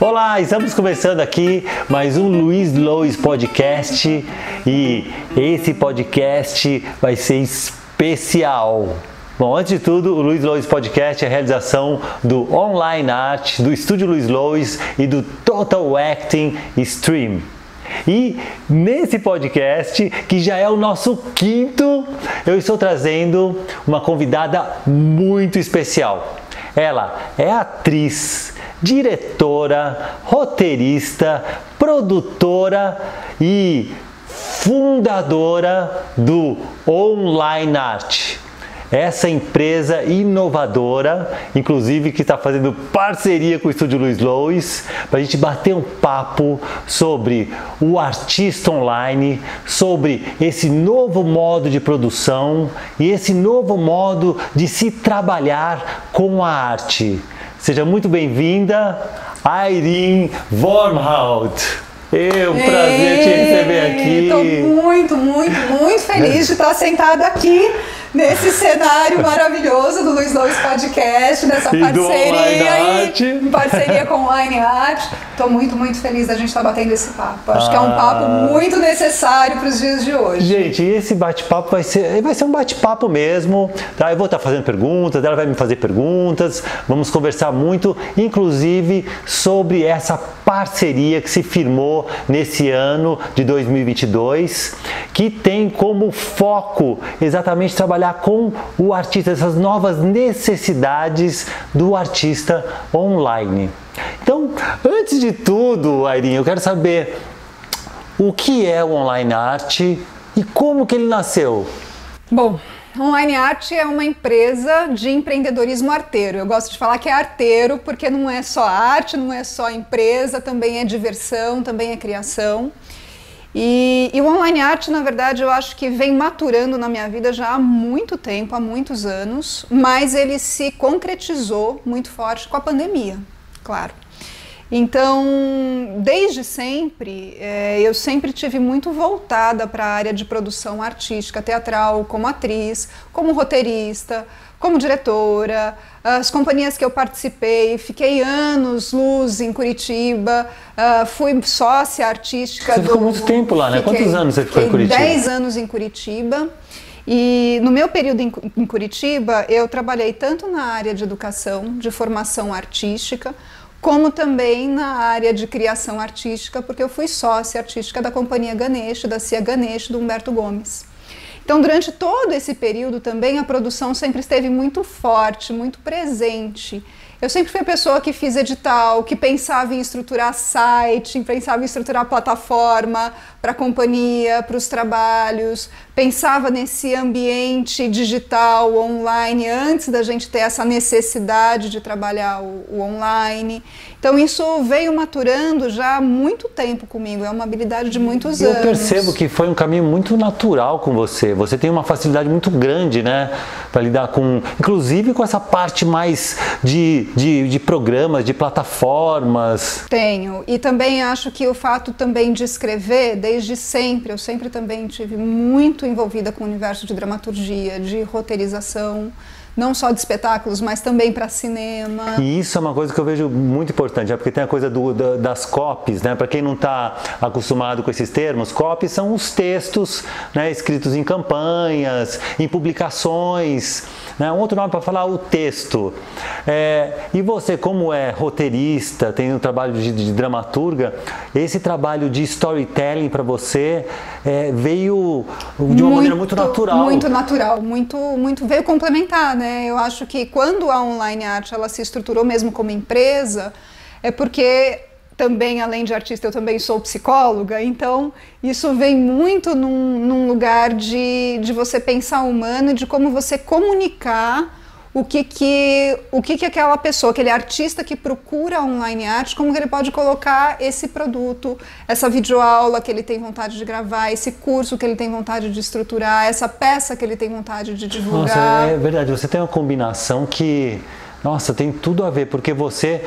Olá, estamos começando aqui mais um Luiz Lois Podcast e esse podcast vai ser especial. Bom, antes de tudo, o Luiz Lois Podcast é a realização do Online Art, do Estúdio Luiz Lois e do Total Acting Stream. E nesse podcast, que já é o nosso quinto, eu estou trazendo uma convidada muito especial. Ela é atriz, diretora, roteirista, produtora e fundadora do Online Art essa empresa inovadora, inclusive que está fazendo parceria com o Estúdio Luiz Lois, para a gente bater um papo sobre o artista online, sobre esse novo modo de produção e esse novo modo de se trabalhar com a arte. Seja muito bem-vinda, Irene Wormhout. Eu, prazer Ei, te receber aqui. Estou muito, muito, muito feliz de estar sentada aqui nesse cenário maravilhoso do Luiz Lois Podcast, nessa e parceria aí, parceria com o Line Art. Estou muito, muito feliz da gente estar tá batendo esse papo. Acho ah. que é um papo muito necessário para os dias de hoje. Gente, esse bate-papo vai ser, vai ser um bate-papo mesmo. Tá? Eu vou estar tá fazendo perguntas, ela vai me fazer perguntas. Vamos conversar muito, inclusive, sobre essa parceria que se firmou nesse ano de 2022, que tem como foco exatamente trabalhar trabalhar com o artista, essas novas necessidades do artista online. Então, antes de tudo, Airinha, eu quero saber o que é o online art e como que ele nasceu. Bom, Online Art é uma empresa de empreendedorismo arteiro. Eu gosto de falar que é arteiro porque não é só arte, não é só empresa, também é diversão, também é criação. E, e, o online art, na verdade, eu acho que vem maturando na minha vida já há muito tempo, há muitos anos, mas ele se concretizou muito forte com a pandemia, claro. Então, desde sempre, é, eu sempre tive muito voltada para a área de produção artística, teatral, como atriz, como roteirista, como diretora, as companhias que eu participei, fiquei anos luz em Curitiba, uh, fui sócia artística. Você do, ficou muito tempo lá, né? Fiquei, Quantos anos você ficou em Curitiba? Dez anos em Curitiba. E no meu período em, em Curitiba, eu trabalhei tanto na área de educação, de formação artística, como também na área de criação artística, porque eu fui sócia artística da Companhia Ganesh, da Cia Ganesh, do Humberto Gomes. Então, durante todo esse período também a produção sempre esteve muito forte, muito presente. Eu sempre fui a pessoa que fiz edital, que pensava em estruturar site, pensava em estruturar plataforma para a companhia, para os trabalhos, pensava nesse ambiente digital, online, antes da gente ter essa necessidade de trabalhar o, o online. Então isso veio maturando já há muito tempo comigo, é uma habilidade de muitos Eu anos. Eu percebo que foi um caminho muito natural com você. Você tem uma facilidade muito grande, né, para lidar com, inclusive com essa parte mais de, de, de programas, de plataformas. Tenho. E também acho que o fato também de escrever, desde sempre, eu sempre também tive muito envolvida com o universo de dramaturgia, de roteirização não só de espetáculos, mas também para cinema. E isso é uma coisa que eu vejo muito importante, é porque tem a coisa do, da, das copies, né? Para quem não está acostumado com esses termos, copies são os textos né, escritos em campanhas, em publicações. Né? Um outro nome para falar o texto. É, e você, como é roteirista, tem um trabalho de, de dramaturga, esse trabalho de storytelling para você é, veio de uma muito, maneira muito natural. Muito natural, muito, muito veio complementar, né? Eu acho que quando a online art ela se estruturou mesmo como empresa, é porque também, além de artista, eu também sou psicóloga, então isso vem muito num, num lugar de, de você pensar humano, de como você comunicar o que que, o que que aquela pessoa, aquele artista que procura online arte, como que ele pode colocar esse produto, essa videoaula que ele tem vontade de gravar, esse curso que ele tem vontade de estruturar, essa peça que ele tem vontade de divulgar. Nossa, é verdade, você tem uma combinação que, nossa, tem tudo a ver, porque você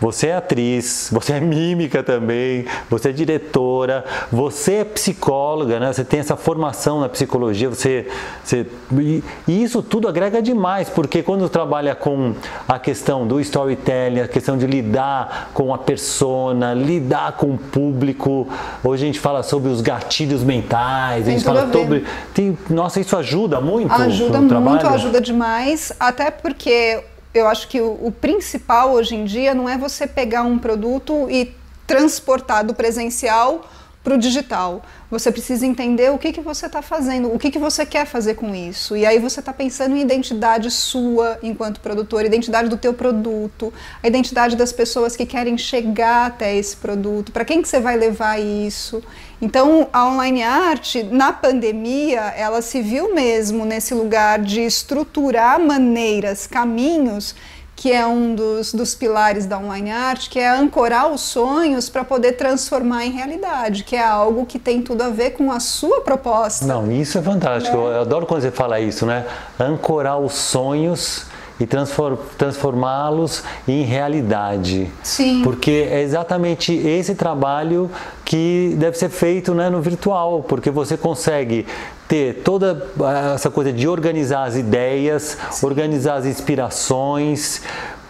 você é atriz, você é mímica também, você é diretora, você é psicóloga, né? Você tem essa formação na psicologia, você, você e isso tudo agrega demais, porque quando trabalha com a questão do storytelling, a questão de lidar com a persona, lidar com o público, hoje a gente fala sobre os gatilhos mentais, a gente fala a sobre, tem, nossa, isso ajuda muito. Ajuda muito, trabalho. ajuda demais, até porque eu acho que o, o, principal hoje em dia não é você pegar um produto e transportar do presencial para o digital. Você precisa entender o que, que você está fazendo, o que, que você quer fazer com isso. E aí você está pensando em identidade sua enquanto produtor, identidade do teu produto, a identidade das pessoas que querem chegar até esse produto, para quem que você vai levar isso. Então, a online art, na pandemia, ela se viu mesmo nesse lugar de estruturar maneiras, caminhos que é um dos, dos pilares da online art, que é ancorar os sonhos para poder transformar em realidade, que é algo que tem tudo a ver com a sua proposta. Não, isso é fantástico. Né? Eu adoro quando você fala isso, né? Ancorar os sonhos e transformá-los em realidade. Sim. Porque é exatamente esse trabalho que deve ser feito né, no virtual, porque você consegue ter toda essa coisa de organizar as ideias, Sim. organizar as inspirações,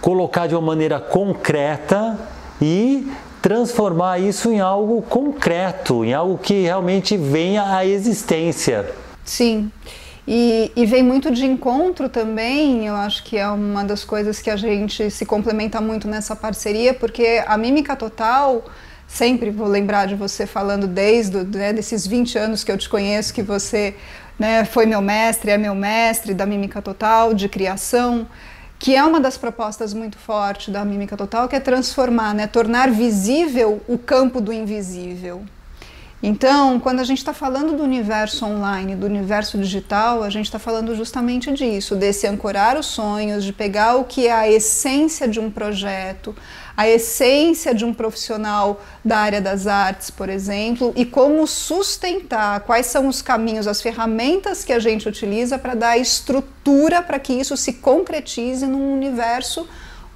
colocar de uma maneira concreta e transformar isso em algo concreto, em algo que realmente venha à existência. Sim. E, e, vem muito de encontro também, eu acho que é uma das coisas que a gente se complementa muito nessa parceria, porque a Mímica Total, sempre vou lembrar de você falando desde né, desses 20 anos que eu te conheço, que você né, foi meu mestre, é meu mestre da Mímica Total, de criação, que é uma das propostas muito fortes da Mímica Total, que é transformar, né, tornar visível o campo do invisível. Então, quando a gente está falando do universo online, do universo digital, a gente está falando justamente disso, desse ancorar os sonhos, de pegar o que é a essência de um projeto, a essência de um profissional da área das artes, por exemplo, e como sustentar, quais são os caminhos, as ferramentas que a gente utiliza para dar estrutura para que isso se concretize num universo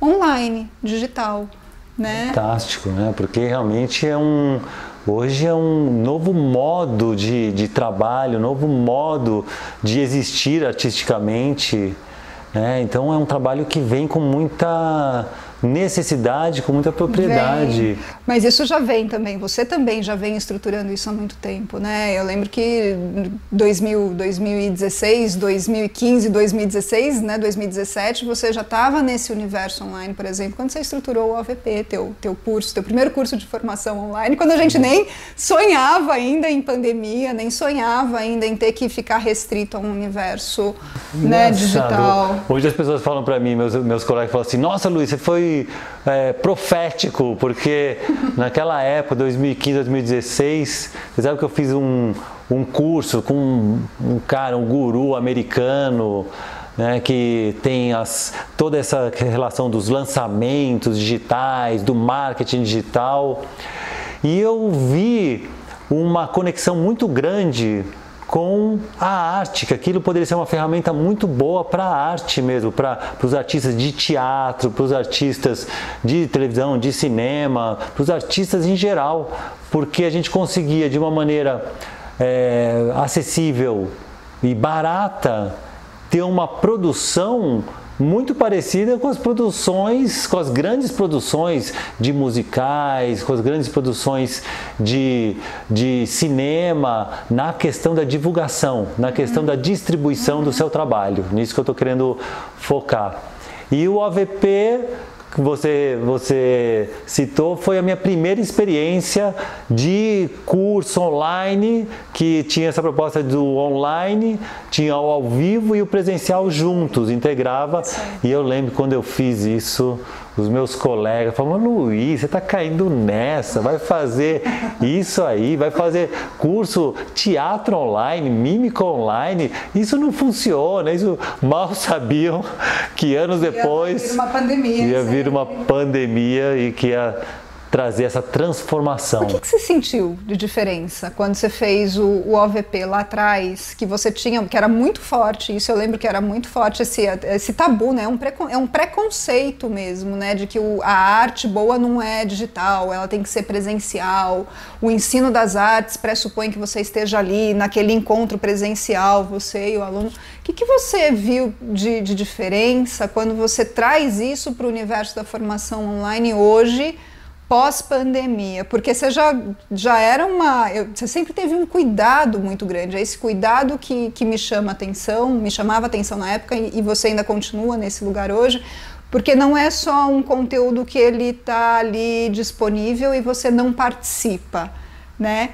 online, digital. Né? Fantástico, né? Porque realmente é um Hoje é um novo modo de, de trabalho, novo modo de existir artisticamente. Né? Então é um trabalho que vem com muita necessidade com muita propriedade. Vem. Mas isso já vem também, você também já vem estruturando isso há muito tempo, né? Eu lembro que 2000, 2016, 2015, 2016, né, 2017, você já estava nesse universo online, por exemplo, quando você estruturou o AVP, teu, teu curso, teu primeiro curso de formação online, quando a gente nem sonhava ainda em pandemia, nem sonhava ainda em ter que ficar restrito a um universo né, digital. Hoje as pessoas falam para mim, meus, meus colegas falam assim, nossa Luiz, você foi é, profético, porque naquela época, 2015, 2016, você sabe que eu fiz um, um curso com um, um cara, um guru americano, né, que tem as, toda essa relação dos lançamentos digitais, do marketing digital. E eu vi uma conexão muito grande com a arte, que aquilo poderia ser uma ferramenta muito boa para a arte mesmo, para os artistas de teatro, para os artistas de televisão, de cinema, para os artistas em geral, porque a gente conseguia de uma maneira é, acessível e barata ter uma produção muito parecida com as produções, com as grandes produções de musicais, com as grandes produções de, de cinema, na questão da divulgação, na questão da distribuição do seu trabalho. Nisso que eu estou querendo focar. E o AVP que você, você citou foi a minha primeira experiência de curso online, que tinha essa proposta do online, tinha o ao vivo e o presencial juntos, integrava. E eu lembro quando eu fiz isso, os meus colegas falavam, Luiz, você está caindo nessa, vai fazer isso aí, vai fazer curso teatro online, mímica online, isso não funciona, isso mal sabiam que anos depois ia vir uma pandemia, ia vir uma pandemia e que ia trazer essa transformação. O que, que, você sentiu de diferença quando você fez o, o, OVP lá atrás, que você tinha, que era muito forte, isso eu lembro que era muito forte, esse, esse tabu, né? Um precon, é um preconceito mesmo, né? De que o, a arte boa não é digital, ela tem que ser presencial. O ensino das artes pressupõe que você esteja ali naquele encontro presencial, você e o aluno. O que, que você viu de, de diferença quando você traz isso para o universo da formação online hoje? Pós-pandemia? Porque você já, já era uma. Você sempre teve um cuidado muito grande. É esse cuidado que, que me chama atenção, me chamava atenção na época e, e você ainda continua nesse lugar hoje. Porque não é só um conteúdo que ele está ali disponível e você não participa, né?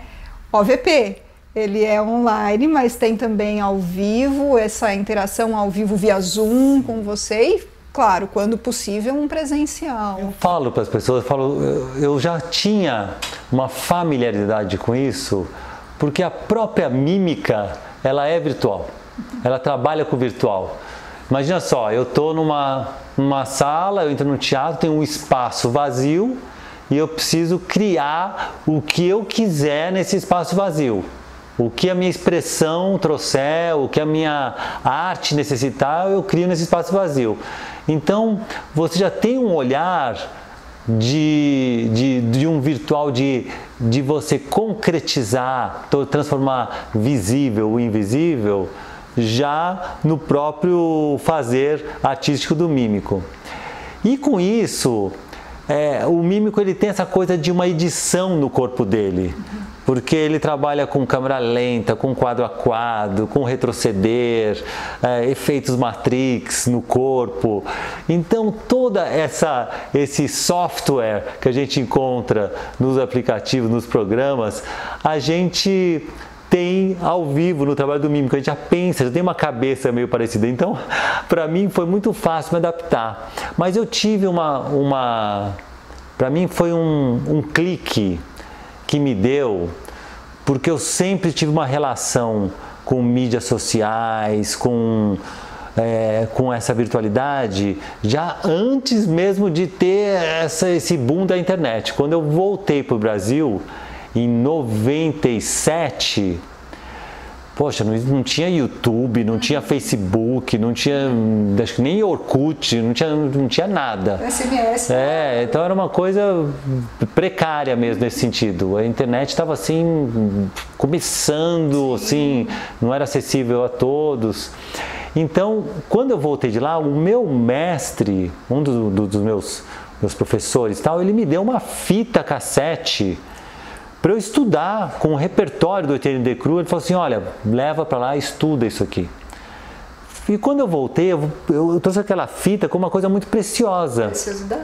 OVP, ele é online, mas tem também ao vivo, essa interação ao vivo via Zoom com você e Claro, quando possível, um presencial. Eu falo para as pessoas, eu, falo, eu já tinha uma familiaridade com isso, porque a própria mímica, ela é virtual. Ela trabalha com virtual. Imagina só, eu estou numa, numa sala, eu entro no teatro, tem um espaço vazio e eu preciso criar o que eu quiser nesse espaço vazio. O que a minha expressão trouxer, o que a minha arte necessitar, eu crio nesse espaço vazio. Então, você já tem um olhar de, de, de um virtual de, de você concretizar, transformar visível o invisível, já no próprio fazer artístico do mímico. E com isso, é, o mímico ele tem essa coisa de uma edição no corpo dele porque ele trabalha com câmera lenta, com quadro a quadro, com retroceder, é, efeitos matrix no corpo. Então toda essa esse software que a gente encontra nos aplicativos, nos programas, a gente tem ao vivo no trabalho do mímico, a gente já pensa, já tem uma cabeça meio parecida. Então, para mim foi muito fácil me adaptar. Mas eu tive uma, uma para mim foi um, um clique que me deu, porque eu sempre tive uma relação com mídias sociais, com, é, com essa virtualidade, já antes mesmo de ter essa, esse boom da internet. Quando eu voltei para o Brasil, em 97, Poxa, não, não, tinha YouTube, não tinha Facebook, não tinha acho que nem Orkut, não tinha, não tinha nada. SMS. É, então era uma coisa precária mesmo nesse sentido. A internet estava assim, começando, Sim. assim, não era acessível a todos. Então, quando eu voltei de lá, o meu mestre, um do, do, dos meus, meus professores, tal, ele me deu uma fita cassete para eu estudar com o repertório do ETND Cru, ele falou assim, olha, leva para lá, estuda isso aqui. E quando eu voltei, eu, eu, trouxe aquela fita como uma coisa muito preciosa. Preciosidade.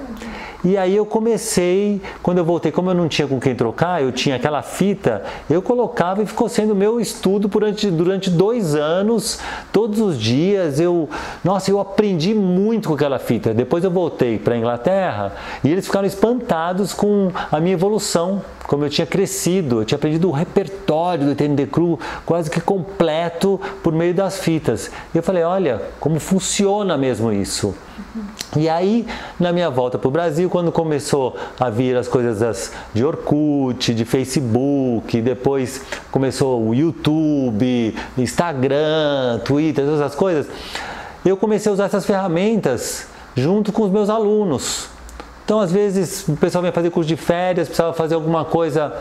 E aí eu comecei, quando eu voltei, como eu não tinha com quem trocar, eu tinha aquela fita, eu colocava e ficou sendo meu estudo durante, durante dois anos, todos os dias. Eu, nossa, eu aprendi muito com aquela fita. Depois eu voltei para a Inglaterra e eles ficaram espantados com a minha evolução como eu tinha crescido, eu tinha aprendido o repertório do TND Cru quase que completo por meio das fitas. E eu falei, olha, como funciona mesmo isso. E aí, na minha volta para o Brasil, quando começou a vir as coisas das, de Orkut, de Facebook, depois começou o YouTube, Instagram, Twitter, todas essas coisas, eu comecei a usar essas ferramentas junto com os meus alunos. Então, às vezes, o pessoal vem fazer curso de férias, precisava fazer alguma coisa,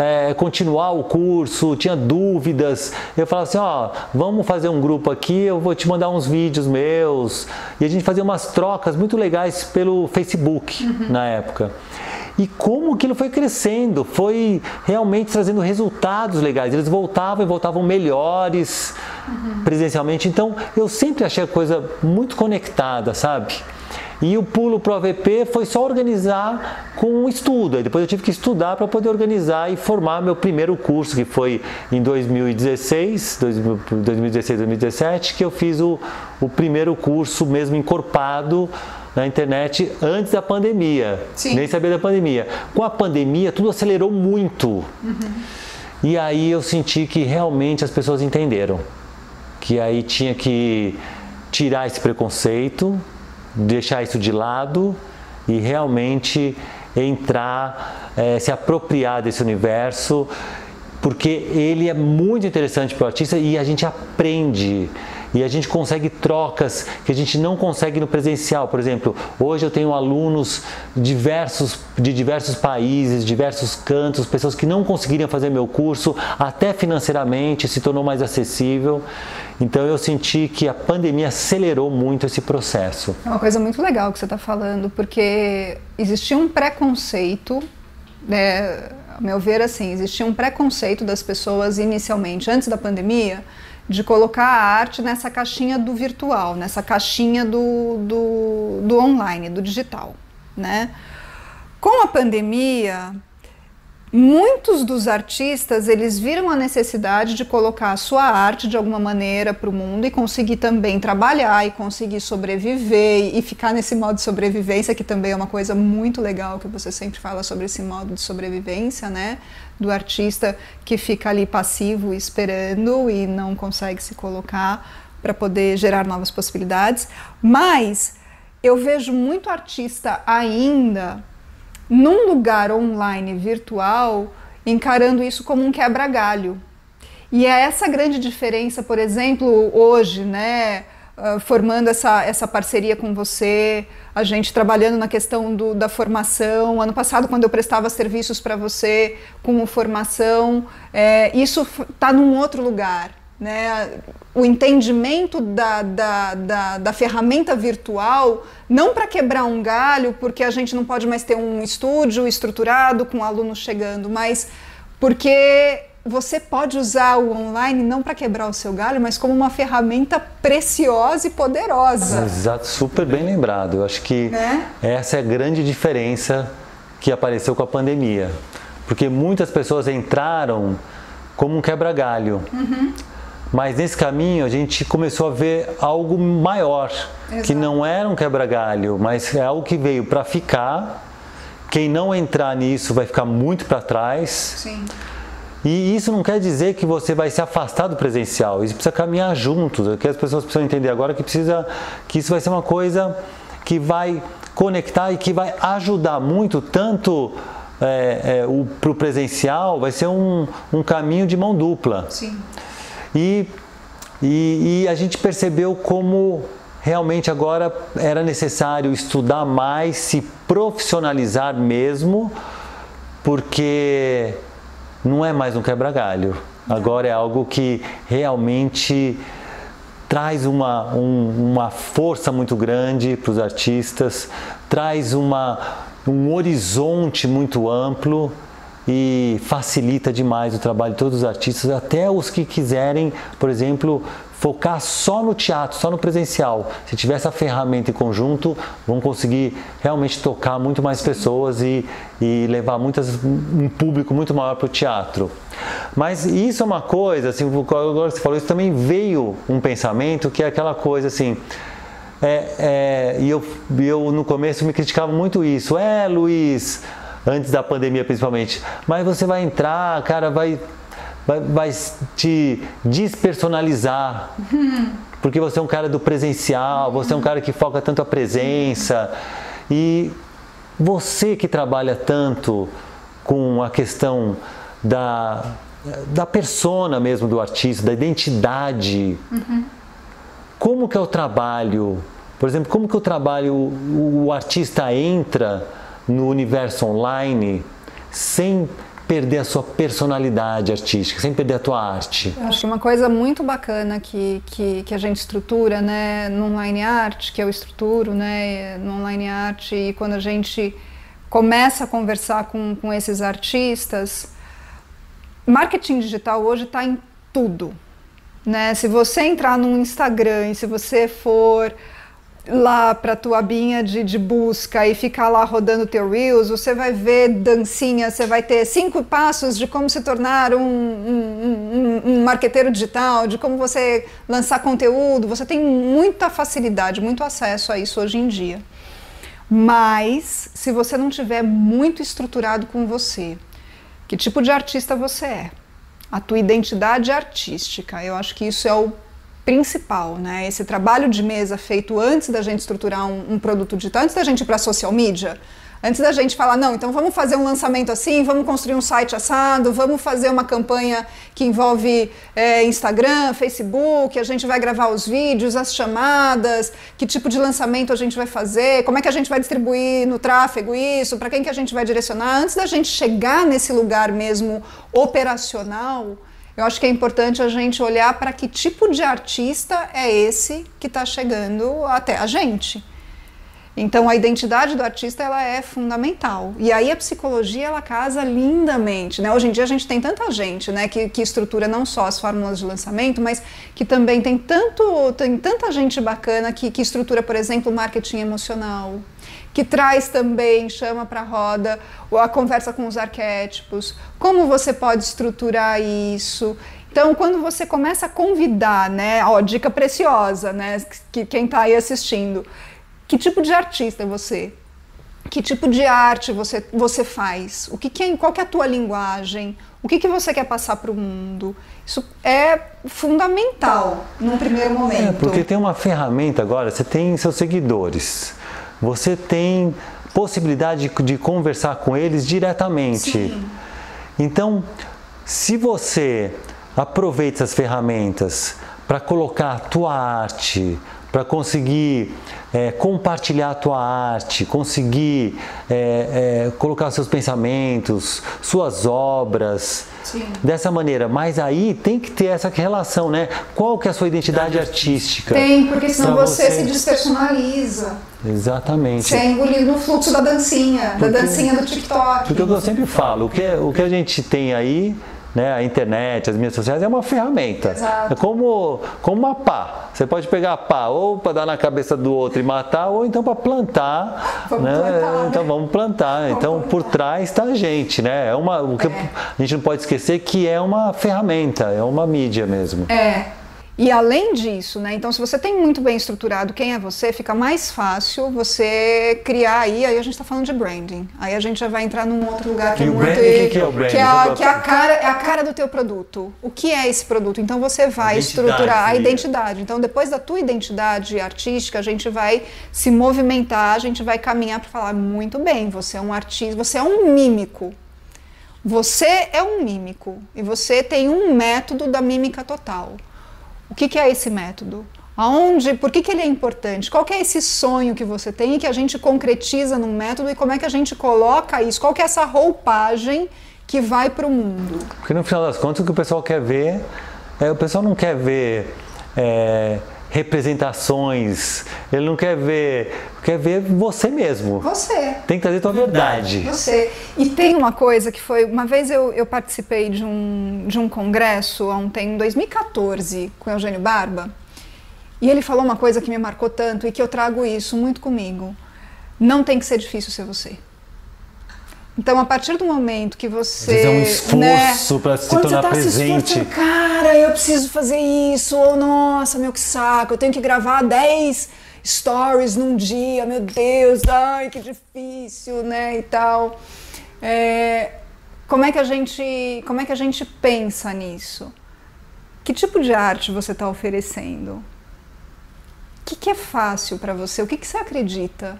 é, continuar o curso, tinha dúvidas. Eu falava assim: ó, vamos fazer um grupo aqui, eu vou te mandar uns vídeos meus. E a gente fazia umas trocas muito legais pelo Facebook uhum. na época. E como aquilo foi crescendo, foi realmente trazendo resultados legais. Eles voltavam e voltavam melhores uhum. presencialmente. Então, eu sempre achei a coisa muito conectada, sabe? E o pulo para o AVP foi só organizar com um estudo. Aí depois eu tive que estudar para poder organizar e formar meu primeiro curso, que foi em 2016, 2016, 2017, que eu fiz o, o primeiro curso mesmo encorpado na internet antes da pandemia. Sim. Nem sabia da pandemia. Com a pandemia, tudo acelerou muito. Uhum. E aí eu senti que realmente as pessoas entenderam. Que aí tinha que tirar esse preconceito, deixar isso de lado e realmente entrar, é, se apropriar desse universo, porque ele é muito interessante para o artista e a gente aprende e a gente consegue trocas que a gente não consegue no presencial. Por exemplo, hoje eu tenho alunos diversos, de diversos países, diversos cantos, pessoas que não conseguiriam fazer meu curso, até financeiramente se tornou mais acessível. Então eu senti que a pandemia acelerou muito esse processo. É uma coisa muito legal que você está falando, porque existia um preconceito, né, a meu ver, assim, existia um preconceito das pessoas inicialmente, antes da pandemia, de colocar a arte nessa caixinha do virtual, nessa caixinha do, do, do online, do digital, né? Com a pandemia, muitos dos artistas eles viram a necessidade de colocar a sua arte de alguma maneira para o mundo e conseguir também trabalhar e conseguir sobreviver e ficar nesse modo de sobrevivência que também é uma coisa muito legal que você sempre fala sobre esse modo de sobrevivência, né? Do artista que fica ali passivo esperando e não consegue se colocar para poder gerar novas possibilidades. Mas eu vejo muito artista ainda num lugar online virtual, encarando isso como um quebra-galho. E é essa grande diferença, por exemplo, hoje, né, uh, formando essa, essa parceria com você, a gente trabalhando na questão do, da formação. Ano passado, quando eu prestava serviços para você com formação, é, isso está num outro lugar. Né? O entendimento da, da, da, da ferramenta virtual, não para quebrar um galho, porque a gente não pode mais ter um estúdio estruturado com alunos chegando, mas porque você pode usar o online não para quebrar o seu galho, mas como uma ferramenta preciosa e poderosa. Exato, super bem lembrado. Eu acho que né? essa é a grande diferença que apareceu com a pandemia. Porque muitas pessoas entraram como um quebra-galho. Uhum. Mas nesse caminho a gente começou a ver algo maior, Exato. que não era um quebra-galho, mas é algo que veio para ficar. Quem não entrar nisso vai ficar muito para trás. Sim. E isso não quer dizer que você vai se afastar do presencial. Isso precisa caminhar juntos. O que as pessoas precisam entender agora é que precisa que isso vai ser uma coisa que vai conectar e que vai ajudar muito tanto é, é, para o presencial. Vai ser um, um caminho de mão dupla. Sim. E, e, e a gente percebeu como realmente agora era necessário estudar mais, se profissionalizar mesmo, porque não é mais um quebra-galho. Agora é algo que realmente traz uma, um, uma força muito grande para os artistas, traz uma, um horizonte muito amplo e facilita demais o trabalho de todos os artistas, até os que quiserem, por exemplo, focar só no teatro, só no presencial. Se tiver essa ferramenta em conjunto, vão conseguir realmente tocar muito mais pessoas e, e levar muitas, um público muito maior para o teatro. Mas isso é uma coisa, assim, agora você falou, isso também veio um pensamento que é aquela coisa assim. É, é, e eu, eu no começo me criticava muito isso. É, Luiz, antes da pandemia principalmente. Mas você vai entrar, cara, vai, vai, vai te despersonalizar. Porque você é um cara do presencial, você é um cara que foca tanto a presença. E você que trabalha tanto com a questão da, da persona mesmo do artista, da identidade. Uhum. Como que é o trabalho? Por exemplo, como que o trabalho, o, o artista entra no universo online sem perder a sua personalidade artística, sem perder a tua arte? Eu acho que uma coisa muito bacana que, que, que, a gente estrutura né, no online art, que eu estruturo né, no online art, e quando a gente começa a conversar com, com esses artistas, marketing digital hoje está em tudo. Né? Se você entrar no Instagram e se você for lá para tua abinha de, de, busca e ficar lá rodando teu Reels, você vai ver dancinha, você vai ter cinco passos de como se tornar um, um, um, um marqueteiro digital, de como você lançar conteúdo. Você tem muita facilidade, muito acesso a isso hoje em dia. Mas se você não tiver muito estruturado com você, que tipo de artista você é, a tua identidade artística, eu acho que isso é o principal, né? Esse trabalho de mesa feito antes da gente estruturar um, um produto digital, antes da gente ir para social media, Antes da gente falar, não, então vamos fazer um lançamento assim, vamos construir um site assado, vamos fazer uma campanha que envolve é, Instagram, Facebook, a gente vai gravar os vídeos, as chamadas, que tipo de lançamento a gente vai fazer, como é que a gente vai distribuir no tráfego isso, para quem que a gente vai direcionar. Antes da gente chegar nesse lugar mesmo operacional, eu acho que é importante a gente olhar para que tipo de artista é esse que está chegando até a gente. Então a identidade do artista ela é fundamental. E aí a psicologia ela casa lindamente, né? Hoje em dia a gente tem tanta gente, né, que, que estrutura não só as fórmulas de lançamento, mas que também tem tanto tem tanta gente bacana que, que estrutura, por exemplo, marketing emocional, que traz também, chama para a roda a conversa com os arquétipos, como você pode estruturar isso. Então, quando você começa a convidar, né, ó, dica preciosa, né, que quem está aí assistindo, que tipo de artista é você? Que tipo de arte você, você faz? O que, que é, qual que é a tua linguagem? O que, que você quer passar para o mundo? Isso é fundamental num primeiro momento. É, porque tem uma ferramenta agora, você tem seus seguidores, você tem possibilidade de, conversar com eles diretamente. Sim. Então, se você aproveita essas ferramentas para colocar a tua arte, para conseguir é, compartilhar a tua arte, conseguir é, é, colocar seus pensamentos, suas obras Sim. dessa maneira. Mas aí tem que ter essa relação, né? Qual que é a sua identidade artística? Tem, porque senão você, você, se despersonaliza. Exatamente. Você é engolido no fluxo da dancinha, porque, da dancinha do TikTok. Porque eu sempre falo, o que, o que a gente tem aí né? A internet, as mídias sociais é uma ferramenta. Exato. É como, como uma pá. Você pode pegar a pá ou para dar na cabeça do outro e matar, ou então para plantar. Vamos né? plantar. Né? Então vamos plantar. Vamos então plantar. por trás está a gente, né? É uma, o que é. a gente não pode esquecer que é uma ferramenta, é uma mídia mesmo. É. E além disso, né, então se você tem muito bem estruturado quem é você, fica mais fácil você criar aí, aí a gente está falando de branding. Aí a gente já vai entrar num outro lugar que e é muito... Branding, que, é o branding? Que é, a, que é a cara, é a cara do teu produto. O que é esse produto? Então você vai estruturar a identidade. Então depois da tua identidade artística, a gente vai se movimentar, a gente vai caminhar para falar muito bem, você é um artista, você é um mímico. Você é um mímico e você tem um método da mímica total. O que, que é esse método? Aonde, por que, que ele é importante? Qual é esse sonho que você tem e que a gente concretiza num método e como é que a gente coloca isso? Qual é essa roupagem que vai para o mundo? Porque no final das contas o que o pessoal quer ver, é, o pessoal não quer ver é, representações, ele não quer ver, quer ver você mesmo. Você. Tem que trazer tua verdade. Você. E tem uma coisa que foi, uma vez eu, eu participei de um, de um congresso ontem, em 2014, com Eugênio Barba, e ele falou uma coisa que me marcou tanto e que eu trago isso muito comigo. Não tem que ser difícil ser você. Então, a partir do momento que você. Às é um esforço né, para se tornar tá presente. Se cara, eu preciso fazer isso, ou nossa, meu que saco, eu tenho que gravar 10 stories num dia, meu Deus, ai, que difícil, né? E tal. É, como é que a gente. Como é que a gente pensa nisso? Que tipo de arte você está oferecendo? O que, que, é fácil para você? O que, que você acredita?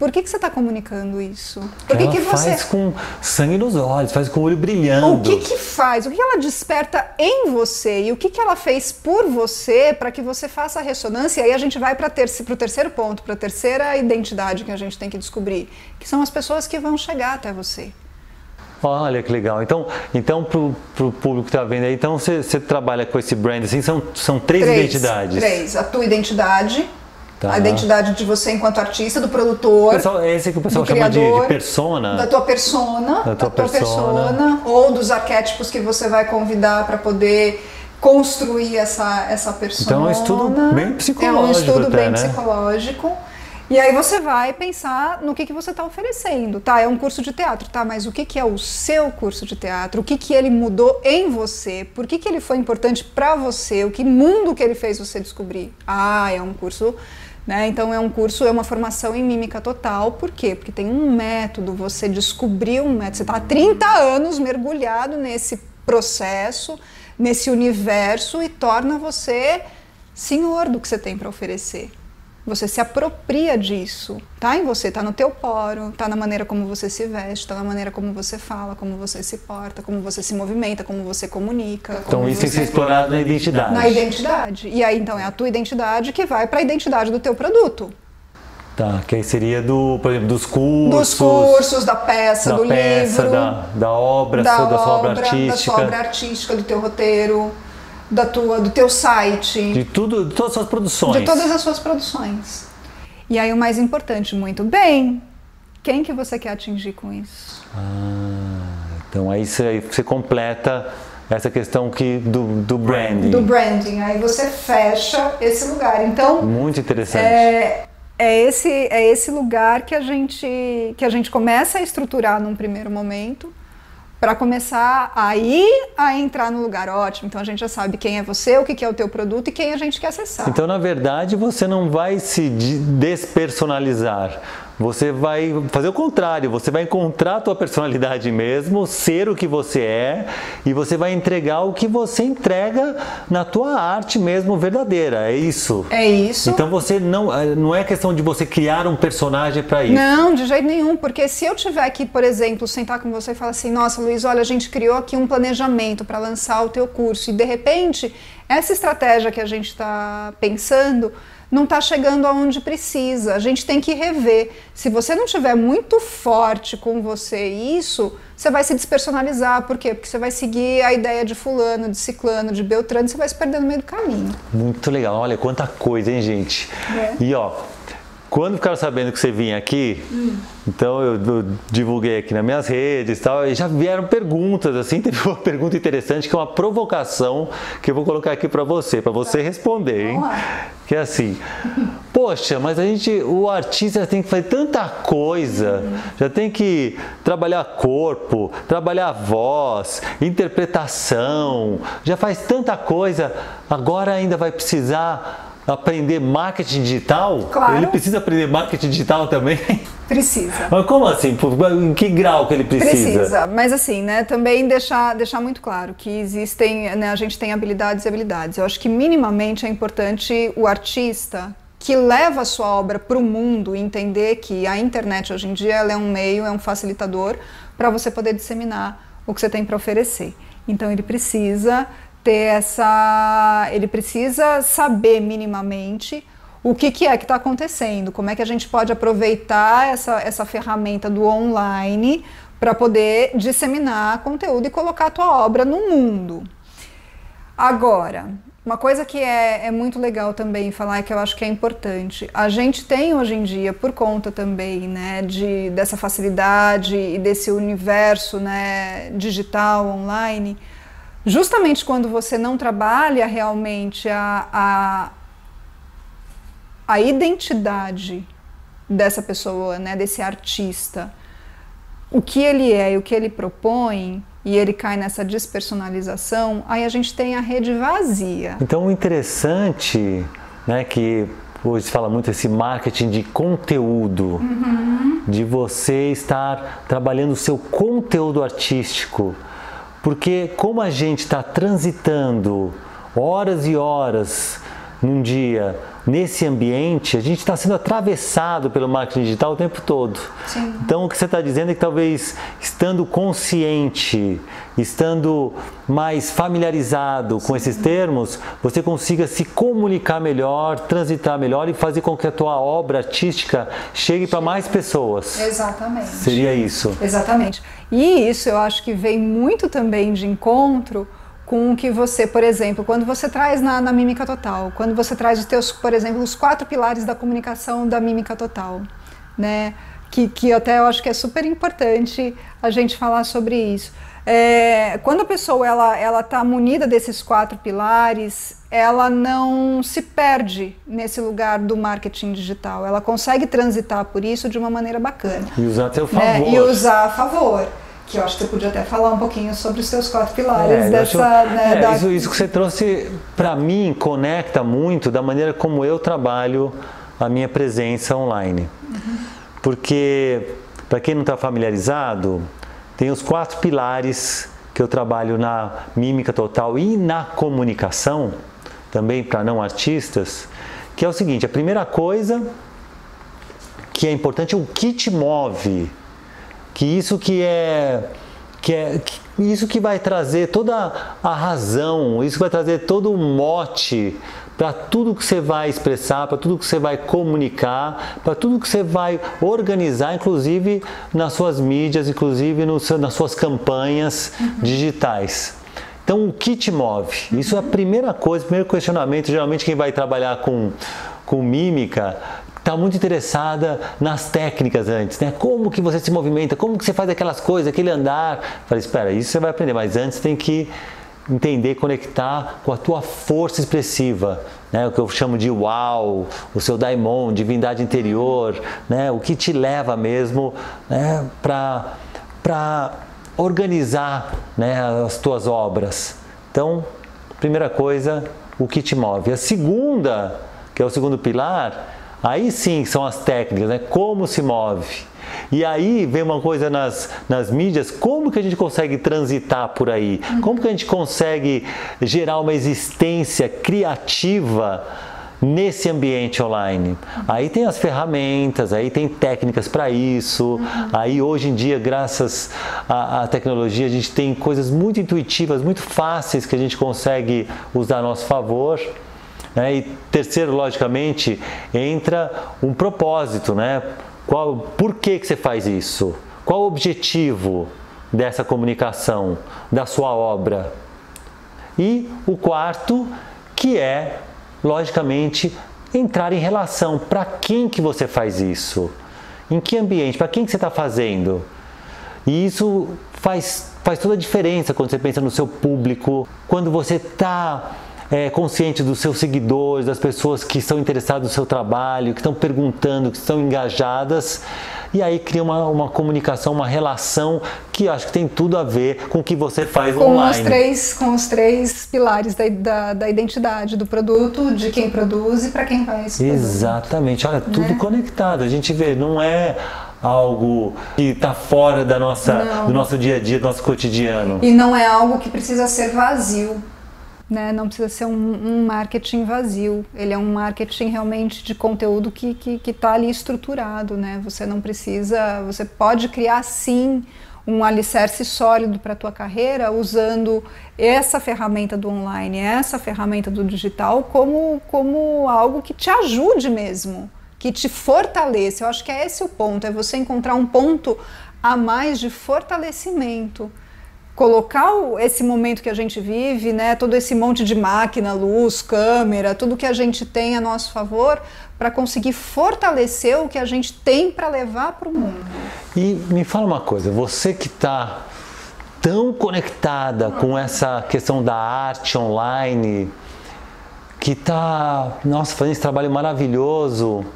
Por que, que você está comunicando isso? Por que, ela que você faz com sangue nos olhos, faz com o olho brilhando. O que que faz? O que ela desperta em você e o que que ela fez por você para que você faça a ressonância? E aí a gente vai para ter o terceiro ponto, para a terceira identidade que a gente tem que descobrir, que são as pessoas que vão chegar até você. Olha que legal. Então, então para o público que está vendo aí, então você, você, trabalha com esse brand assim, são, são três, três identidades. Três. A tua identidade, Tá. A identidade de você enquanto artista, do produtor. Pessoal, é esse que o pessoal chama criador, de, de, persona. Da tua persona. Da tua, da tua persona. persona. Ou dos arquétipos que você vai convidar para poder construir essa, essa persona. Então é um estudo bem psicológico. É um estudo até, bem né? psicológico. E aí você vai pensar no que, que você está oferecendo. Tá, é um curso de teatro, tá, mas o que, que é o seu curso de teatro? O que, que ele mudou em você? Por que, que ele foi importante para você? O que mundo que ele fez você descobrir? Ah, é um curso né? Então é um curso, é uma formação em mímica total. Por quê? Porque tem um método, você descobriu um método, você está há 30 anos mergulhado nesse processo, nesse universo e torna você senhor do que você tem para oferecer. Você se apropria disso. Tá em você, tá no teu poro, tá na maneira como você se veste, tá na maneira como você fala, como você se porta, como você se movimenta, como você comunica. Então isso tem que ser explorado na identidade. Na identidade. E aí então é a tua identidade que vai para a identidade do teu produto. Tá, que aí seria do, por exemplo, dos cursos. Dos cursos, da peça, da do peça, livro. Da, da obra, da, da sua obra obra, artística. Da sua obra artística, do teu roteiro, da tua, do teu site. De tudo, de todas as suas produções. De todas as suas produções. E aí o mais importante, muito bem, quem que você quer atingir com isso? Ah, então aí você, você completa essa questão que do, do branding. Do branding. Aí você fecha esse lugar. Então. Muito interessante. É, é esse, é esse lugar que a, gente, que a gente começa a estruturar num primeiro momento para começar aí a entrar no lugar ótimo. Então a gente já sabe quem é você, o que é o teu produto e quem a gente quer acessar. Então, na verdade, você não vai se despersonalizar. Você vai fazer o contrário, você vai encontrar a tua personalidade mesmo, ser o que você é e você vai entregar o que você entrega na tua arte mesmo verdadeira. É isso. É isso. Então você não não é questão de você criar um personagem para isso. Não, de jeito nenhum, porque se eu tiver aqui, por exemplo, sentar com você e falar assim: "Nossa, Luiz, olha, a gente criou aqui um planejamento para lançar o teu curso" e de repente essa estratégia que a gente está pensando não está chegando aonde precisa. A gente tem que rever. Se você não tiver muito forte com você isso, você vai se despersonalizar. Por quê? Porque você vai seguir a ideia de fulano, de ciclano, de beltrano, e você vai se perder no meio do caminho. Muito legal. Olha quanta coisa, hein, gente? É. E ó, quando ficaram sabendo que você vinha aqui, hum. então eu, eu, divulguei aqui nas minhas redes e tal, e já vieram perguntas, assim, teve uma pergunta interessante que é uma provocação que eu vou colocar aqui para você, para você responder, hein? Que é assim, poxa, mas a gente, o artista tem que fazer tanta coisa, já tem que trabalhar corpo, trabalhar voz, interpretação, já faz tanta coisa, agora ainda vai precisar aprender marketing digital? Claro. Ele precisa aprender marketing digital também? Precisa. Mas como assim? Em que grau que ele precisa? Precisa, mas assim, né, também deixar, deixar muito claro que existem, né, a gente tem habilidades e habilidades. Eu acho que minimamente é importante o artista que leva a sua obra para o mundo entender que a internet hoje em dia ela é um meio, é um facilitador para você poder disseminar o que você tem para oferecer. Então ele precisa ter essa. Ele precisa saber minimamente o que, que é que está acontecendo, como é que a gente pode aproveitar essa, essa ferramenta do online para poder disseminar conteúdo e colocar a tua obra no mundo. Agora, uma coisa que é, é muito legal também falar e que eu acho que é importante, a gente tem hoje em dia, por conta também né, de, dessa facilidade e desse universo né, digital, online, justamente quando você não trabalha realmente a, a, a identidade dessa pessoa, né, desse artista, o que ele é e o que ele propõe, e ele cai nessa despersonalização, aí a gente tem a rede vazia. Então o interessante, né, que hoje se fala muito esse marketing de conteúdo, uhum. de você estar trabalhando o seu conteúdo artístico, porque como a gente está transitando horas e horas num dia nesse ambiente, a gente está sendo atravessado pelo marketing digital o tempo todo. Sim. Então, o que você está dizendo é que talvez estando consciente, estando mais familiarizado Sim. com esses termos, você consiga se comunicar melhor, transitar melhor e fazer com que a tua obra artística chegue para mais pessoas. Exatamente. Seria isso. Exatamente. E isso eu acho que vem muito também de encontro com o que você, por exemplo, quando você traz na, na, mímica total, quando você traz os teus, por exemplo, os quatro pilares da comunicação da mímica total, né? Que, que até eu acho que é super importante a gente falar sobre isso. É, quando a pessoa ela ela está munida desses quatro pilares, ela não se perde nesse lugar do marketing digital. Ela consegue transitar por isso de uma maneira bacana. E usar a seu favor. Né? E usar a favor que eu acho que você podia até falar um pouquinho sobre os seus quatro pilares é, dessa. Acho, né, é, da... isso, isso que você trouxe para mim conecta muito da maneira como eu trabalho a minha presença online. Uhum. Porque, para quem não está familiarizado, tem os quatro pilares que eu trabalho na mímica total e na comunicação, também para não artistas, que é o seguinte: a primeira coisa que é importante é o que te move, que isso que é que é que isso que vai trazer toda a razão, isso que vai trazer todo o mote para tudo que você vai expressar, para tudo que você vai comunicar, para tudo que você vai organizar, inclusive nas suas mídias, inclusive no, nas suas campanhas uhum. digitais. Então, o que te move? Isso é a primeira coisa, o primeiro questionamento. Geralmente, quem vai trabalhar com, com mímica está muito interessada nas técnicas antes, né? Como que você se movimenta, como que você faz aquelas coisas, aquele andar. Falei, espera, isso você vai aprender, mas antes tem que entender, conectar com a tua força expressiva, né? o que eu chamo de uau, o seu daimon, divindade interior, né? o que te leva mesmo né? para organizar né? as tuas obras. Então, primeira coisa, o que te move. A segunda, que é o segundo pilar, aí sim são as técnicas, né? como se move. E aí vem uma coisa nas, nas mídias, como que a gente consegue transitar por aí? Como que a gente consegue gerar uma existência criativa nesse ambiente online. Aí tem as ferramentas, aí tem técnicas para isso. Aí hoje em dia, graças à, à, tecnologia, a gente tem coisas muito intuitivas, muito fáceis que a gente consegue usar a nosso favor. Né? E terceiro, logicamente, entra um propósito, né? Qual, por que, que você faz isso? Qual o objetivo dessa comunicação, da sua obra? E o quarto, que é, logicamente, entrar em relação. Para quem que você faz isso? Em que ambiente? Para quem que você está fazendo? E isso faz, faz toda a diferença quando você pensa no seu público, quando você está é, consciente dos seus seguidores, das pessoas que estão interessadas no seu trabalho, que estão perguntando, que estão engajadas. E aí cria uma, uma comunicação, uma relação que acho que tem tudo a ver com o que você faz com online. Os três, com os três pilares da, da, da identidade do produto, de quem produz e para quem vai esse Exatamente, olha, tudo né? conectado. A gente vê, não é algo que está fora da nossa, do nosso dia a dia, do nosso cotidiano. E não é algo que precisa ser vazio. Né? Não precisa ser um, um, marketing vazio. Ele é um marketing realmente de conteúdo que está que, que tá ali estruturado. Né? Você não precisa. Você pode criar sim um alicerce sólido para a tua carreira usando essa ferramenta do online, essa ferramenta do digital como, como algo que te ajude mesmo, que te fortaleça. Eu acho que é esse o ponto, é você encontrar um ponto a mais de fortalecimento colocar esse momento que a gente vive, né, todo esse monte de máquina, luz, câmera, tudo que a gente tem a nosso favor, para conseguir fortalecer o que a gente tem para levar para o mundo. E me fala uma coisa, você que está tão conectada com essa questão da arte online, que está, nossa, fazendo esse trabalho maravilhoso.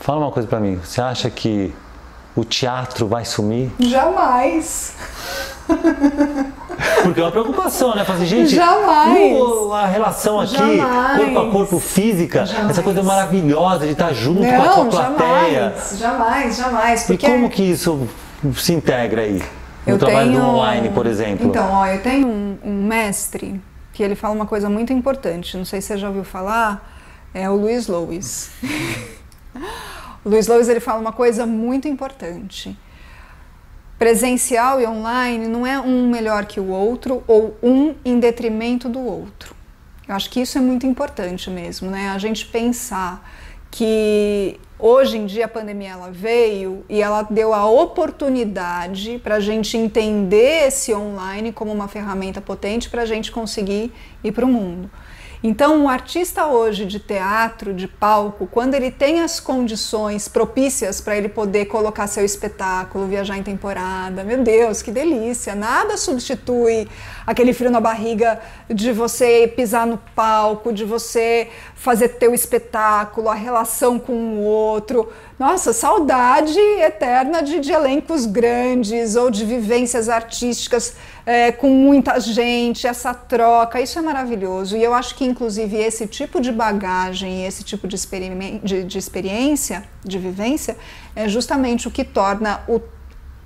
Fala uma coisa para mim, você acha que o teatro vai sumir? Jamais. Porque é uma preocupação, né? Fazer, gente, Jamais. a relação aqui, jamais. corpo a corpo física, jamais. essa coisa maravilhosa de estar junto Não, com a tua plateia. Jamais, jamais, jamais. Porque... E como que isso se integra aí? No eu trabalho tenho... do online, por exemplo? Então, ó, eu tenho um, um mestre que ele fala uma coisa muito importante, não sei se você já ouviu falar, é o Luiz Lois. o Luiz Lois ele fala uma coisa muito importante presencial e online não é um melhor que o outro ou um em detrimento do outro. Eu acho que isso é muito importante mesmo, né? A gente pensar que hoje em dia a pandemia ela veio e ela deu a oportunidade para a gente entender esse online como uma ferramenta potente para a gente conseguir ir para o mundo. Então, um artista hoje de teatro, de palco, quando ele tem as condições propícias para ele poder colocar seu espetáculo, viajar em temporada, meu Deus, que delícia! Nada substitui aquele frio na barriga de você pisar no palco, de você fazer teu espetáculo, a relação com o outro. Nossa, saudade eterna de, de elencos grandes ou de vivências artísticas é, com muita gente, essa troca, isso é maravilhoso. E eu acho que, inclusive, esse tipo de bagagem, esse tipo de, de, de experiência, de vivência, é justamente o que torna o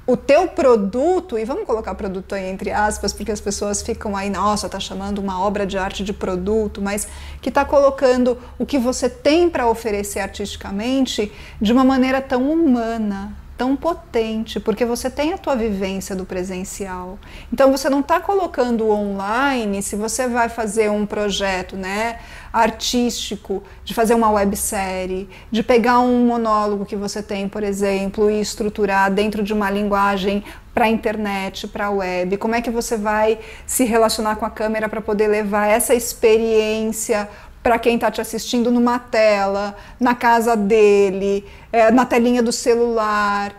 o teu produto, e vamos colocar produto aí entre aspas, porque as pessoas ficam aí, nossa, tá chamando uma obra de arte de produto, mas que está colocando o que você tem para oferecer artisticamente de uma maneira tão humana, tão potente, porque você tem a tua vivência do presencial. Então você não está colocando online, se você vai fazer um projeto, né, artístico, de fazer uma websérie, de pegar um monólogo que você tem, por exemplo, e estruturar dentro de uma linguagem para a internet, para a web? Como é que você vai se relacionar com a câmera para poder levar essa experiência para quem está te assistindo numa tela, na casa dele, é, na telinha do celular.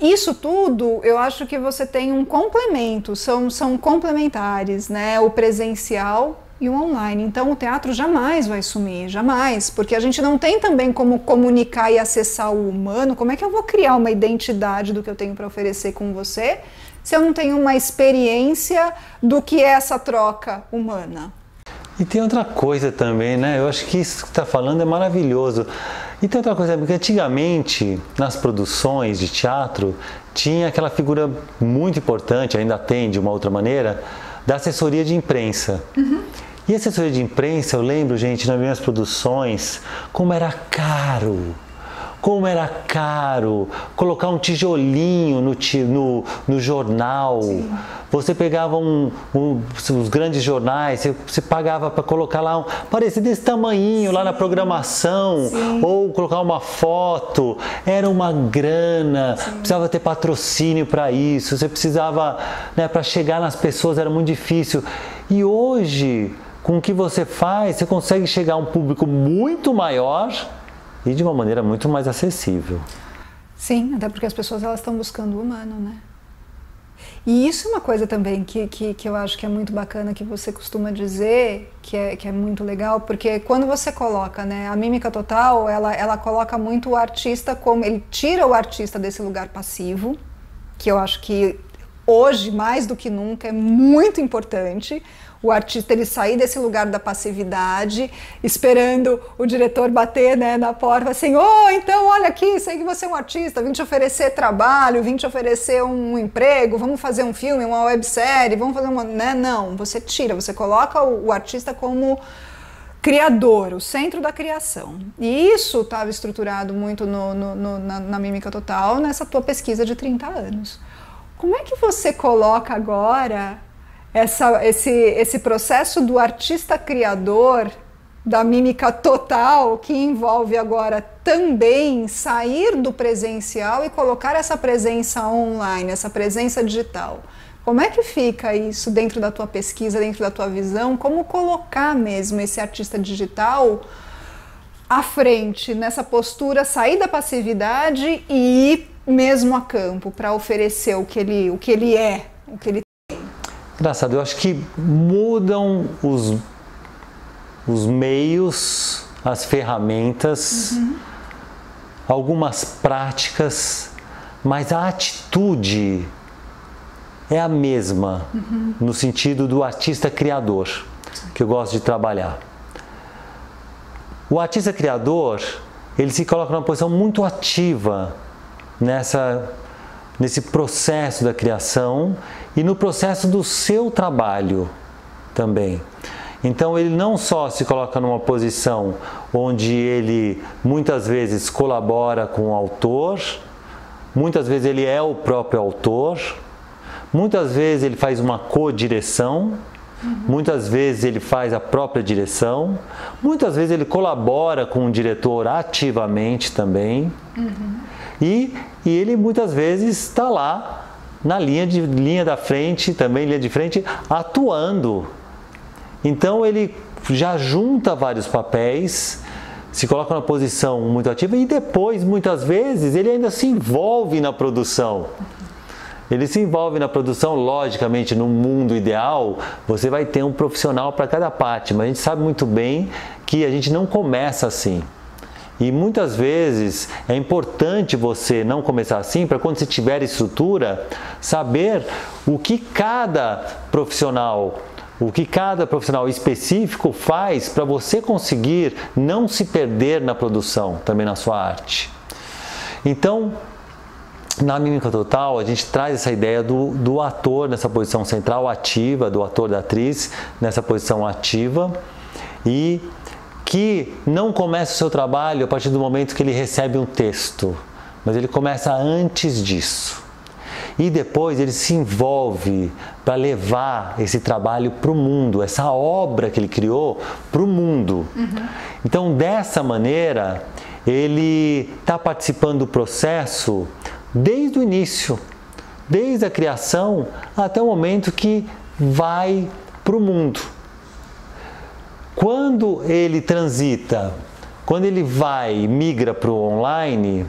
Isso tudo, eu acho que você tem um complemento, são, são complementares, né? O presencial e o online. Então o teatro jamais vai sumir, jamais, porque a gente não tem também como comunicar e acessar o humano. Como é que eu vou criar uma identidade do que eu tenho para oferecer com você se eu não tenho uma experiência do que é essa troca humana? E tem outra coisa também, né? Eu acho que isso que está falando é maravilhoso. E tem outra coisa, porque antigamente, nas produções de teatro, tinha aquela figura muito importante, ainda tem de uma outra maneira, da assessoria de imprensa. Uhum. E a assessoria de imprensa, eu lembro, gente, nas minhas produções, como era caro como era caro colocar um tijolinho no, no, no jornal. Sim. Você pegava um, um, os grandes jornais, você, você pagava para colocar lá, um, parecia desse tamanhinho Sim. lá na programação, Sim. ou colocar uma foto. Era uma grana, precisava ter patrocínio para isso, você precisava, né, para chegar nas pessoas era muito difícil. E hoje, com o que você faz, você consegue chegar a um público muito maior e de uma maneira muito mais acessível. Sim, até porque as pessoas elas estão buscando o humano, né? E isso é uma coisa também que, que, que eu acho que é muito bacana, que você costuma dizer, que é, que é muito legal, porque quando você coloca, né, a mímica total, ela, ela coloca muito o artista como, ele tira o artista desse lugar passivo, que eu acho que hoje, mais do que nunca, é muito importante, o artista ele sair desse lugar da passividade, esperando o diretor bater né, na porta, assim, oh, então olha aqui, sei que você é um artista, vim te oferecer trabalho, vim te oferecer um emprego, vamos fazer um filme, uma websérie, vamos fazer uma... Né? Não, você tira, você coloca o, o artista como criador, o centro da criação. E isso estava estruturado muito no, no, no, na, na Mímica Total, nessa tua pesquisa de 30 anos. Como é que você coloca agora essa, esse, esse processo do artista criador, da mímica total, que envolve agora também sair do presencial e colocar essa presença online, essa presença digital. Como é que fica isso dentro da tua pesquisa, dentro da tua visão? Como colocar mesmo esse artista digital à frente, nessa postura, sair da passividade e ir mesmo a campo para oferecer o que ele, o que ele é, o que ele Engraçado, eu acho que mudam os, os meios, as ferramentas, uhum. algumas práticas, mas a atitude é a mesma uhum. no sentido do artista criador, que eu gosto de trabalhar. O artista criador, ele se coloca numa posição muito ativa nessa nesse processo da criação e no processo do seu trabalho também. Então ele não só se coloca numa posição onde ele muitas vezes colabora com o autor, muitas vezes ele é o próprio autor, muitas vezes ele faz uma co-direção, uhum. muitas vezes ele faz a própria direção, muitas vezes ele colabora com o diretor ativamente também. Uhum. E, e ele muitas vezes está lá na linha, de, linha da frente, também linha de frente, atuando. Então ele já junta vários papéis, se coloca numa posição muito ativa e depois, muitas vezes, ele ainda se envolve na produção. Ele se envolve na produção, logicamente, no mundo ideal, você vai ter um profissional para cada parte, mas a gente sabe muito bem que a gente não começa assim. E muitas vezes é importante você não começar assim para quando você tiver estrutura, saber o que cada profissional, o que cada profissional específico faz para você conseguir não se perder na produção, também na sua arte. Então, na Mímica Total, a gente traz essa ideia do, do ator nessa posição central ativa, do ator, da atriz nessa posição ativa e que não começa o seu trabalho a partir do momento que ele recebe um texto, mas ele começa antes disso. E depois ele se envolve para levar esse trabalho para o mundo, essa obra que ele criou para o mundo. Uhum. Então, dessa maneira, ele está participando do processo desde o início, desde a criação até o momento que vai para o mundo. Quando ele transita, quando ele vai migra para o online,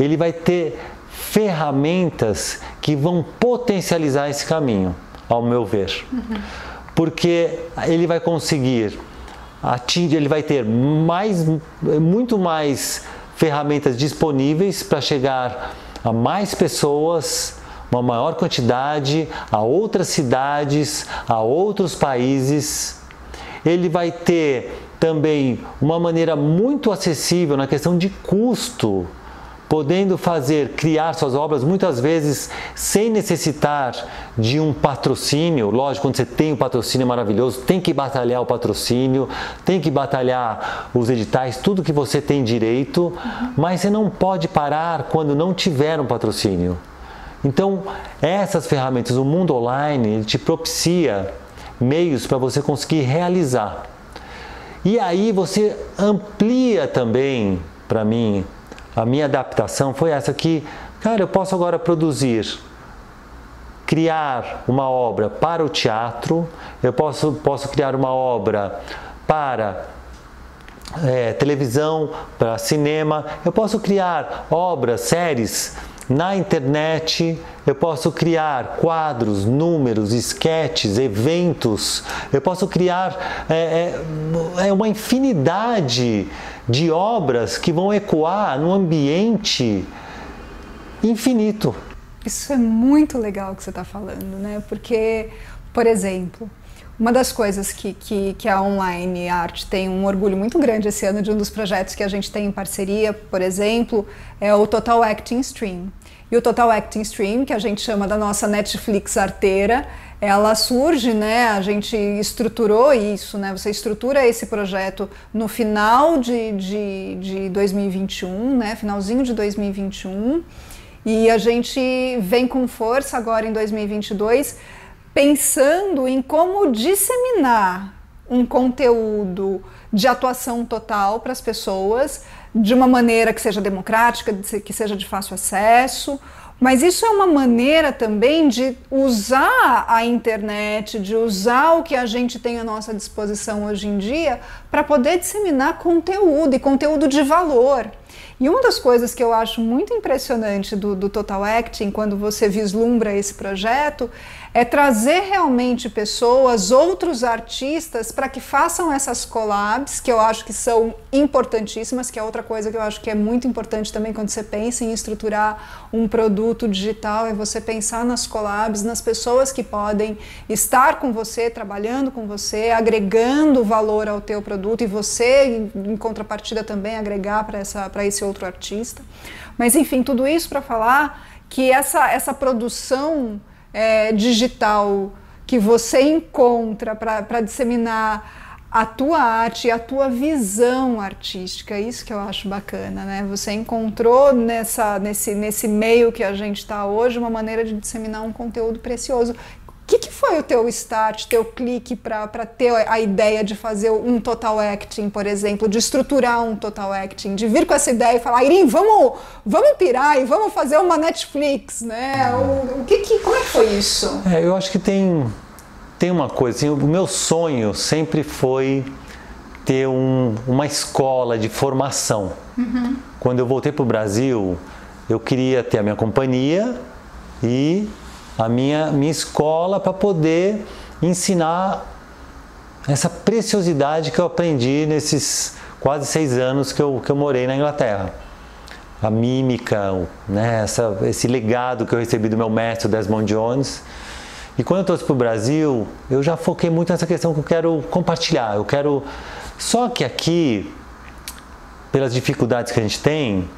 ele vai ter ferramentas que vão potencializar esse caminho, ao meu ver. Uhum. Porque ele vai conseguir atingir, ele vai ter mais, muito mais ferramentas disponíveis para chegar a mais pessoas, uma maior quantidade, a outras cidades, a outros países. Ele vai ter também uma maneira muito acessível na questão de custo, podendo fazer, criar suas obras muitas vezes sem necessitar de um patrocínio. Lógico, quando você tem um patrocínio maravilhoso, tem que batalhar o patrocínio, tem que batalhar os editais, tudo que você tem direito, mas você não pode parar quando não tiver um patrocínio. Então, essas ferramentas, o mundo online, ele te propicia meios para você conseguir realizar. E aí você amplia também, para mim, a minha adaptação foi essa que, cara, eu posso agora produzir, criar uma obra para o teatro, eu posso, posso criar uma obra para é, televisão, para cinema, eu posso criar obras, séries na internet eu posso criar quadros, números, esquetes, eventos, eu posso criar é, é, é uma infinidade de obras que vão ecoar no ambiente infinito. Isso é muito legal que você está falando, né? Porque, por exemplo, uma das coisas que, que, que, a Online Art tem um orgulho muito grande esse ano de um dos projetos que a gente tem em parceria, por exemplo, é o Total Acting Stream. E o Total Acting Stream, que a gente chama da nossa Netflix arteira, ela surge, né? A gente estruturou isso, né? Você estrutura esse projeto no final de, de, de 2021, né? Finalzinho de 2021. E a gente vem com força agora em 2022, pensando em como disseminar um conteúdo de atuação total para as pessoas de uma maneira que seja democrática, que seja de fácil acesso, mas isso é uma maneira também de usar a internet, de usar o que a gente tem à nossa disposição hoje em dia para poder disseminar conteúdo e conteúdo de valor. E uma das coisas que eu acho muito impressionante do, do Total Acting, quando você vislumbra esse projeto, é trazer realmente pessoas, outros artistas, para que façam essas collabs, que eu acho que são importantíssimas, que é outra coisa que eu acho que é muito importante também quando você pensa em estruturar um produto digital, é você pensar nas collabs, nas pessoas que podem estar com você, trabalhando com você, agregando valor ao teu produto e você, em contrapartida, também agregar para esse outro artista. Mas enfim, tudo isso para falar que essa, essa produção é, digital que você encontra para disseminar a tua arte a tua visão artística, isso que eu acho bacana, né? Você encontrou nessa, nesse, nesse meio que a gente está hoje uma maneira de disseminar um conteúdo precioso que, que foi o teu start, teu clique para ter a ideia de fazer um total acting, por exemplo, de estruturar um total acting, de vir com essa ideia e falar, Irim, vamos, vamos pirar e vamos fazer uma Netflix, né? O, o que, que, como é que foi isso? É, eu acho que tem, tem uma coisa, assim, o meu sonho sempre foi ter um, uma escola de formação. Uhum. Quando eu voltei para o Brasil, eu queria ter a minha companhia e a minha, minha escola para poder ensinar essa preciosidade que eu aprendi nesses quase seis anos que eu, que eu morei na Inglaterra. A mímica, né, essa, esse legado que eu recebi do meu mestre Desmond Jones. E quando eu trouxe para o Brasil, eu já foquei muito nessa questão que eu quero compartilhar. Eu quero. Só que aqui, pelas dificuldades que a gente tem,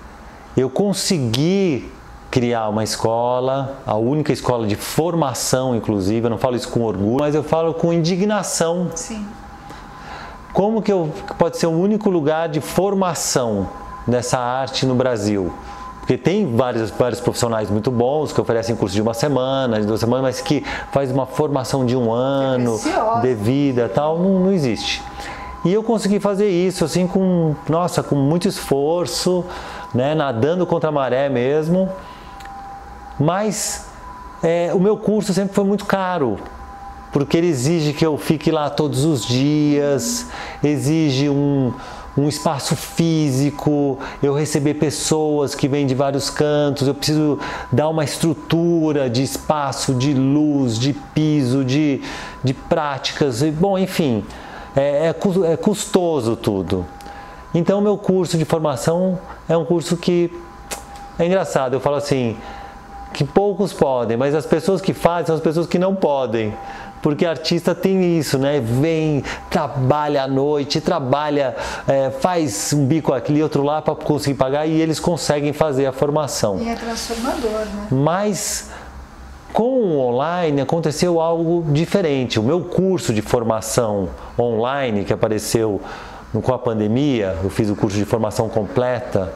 eu consegui criar uma escola, a única escola de formação, inclusive. Eu não falo isso com orgulho, mas eu falo com indignação. Sim. Como que eu, pode ser o único lugar de formação nessa arte no Brasil? Porque tem vários, vários profissionais muito bons que oferecem curso de uma semana, de duas semanas, mas que faz uma formação de um ano, preciosa. de vida tal, não, não existe. E eu consegui fazer isso assim com, nossa, com muito esforço, né, nadando contra a maré mesmo. Mas é, o meu curso sempre foi muito caro, porque ele exige que eu fique lá todos os dias, exige um, um espaço físico, eu receber pessoas que vêm de vários cantos, eu preciso dar uma estrutura de espaço, de luz, de piso, de, de práticas, e, bom, enfim, é, é, é custoso tudo. Então, meu curso de formação é um curso que é engraçado, eu falo assim, que poucos podem, mas as pessoas que fazem são as pessoas que não podem. Porque artista tem isso, né? Vem, trabalha à noite, trabalha, é, faz um bico aqui, outro lá para conseguir pagar e eles conseguem fazer a formação. E é transformador, né? Mas com o online aconteceu algo diferente. O meu curso de formação online que apareceu com a pandemia, eu fiz o curso de formação completa,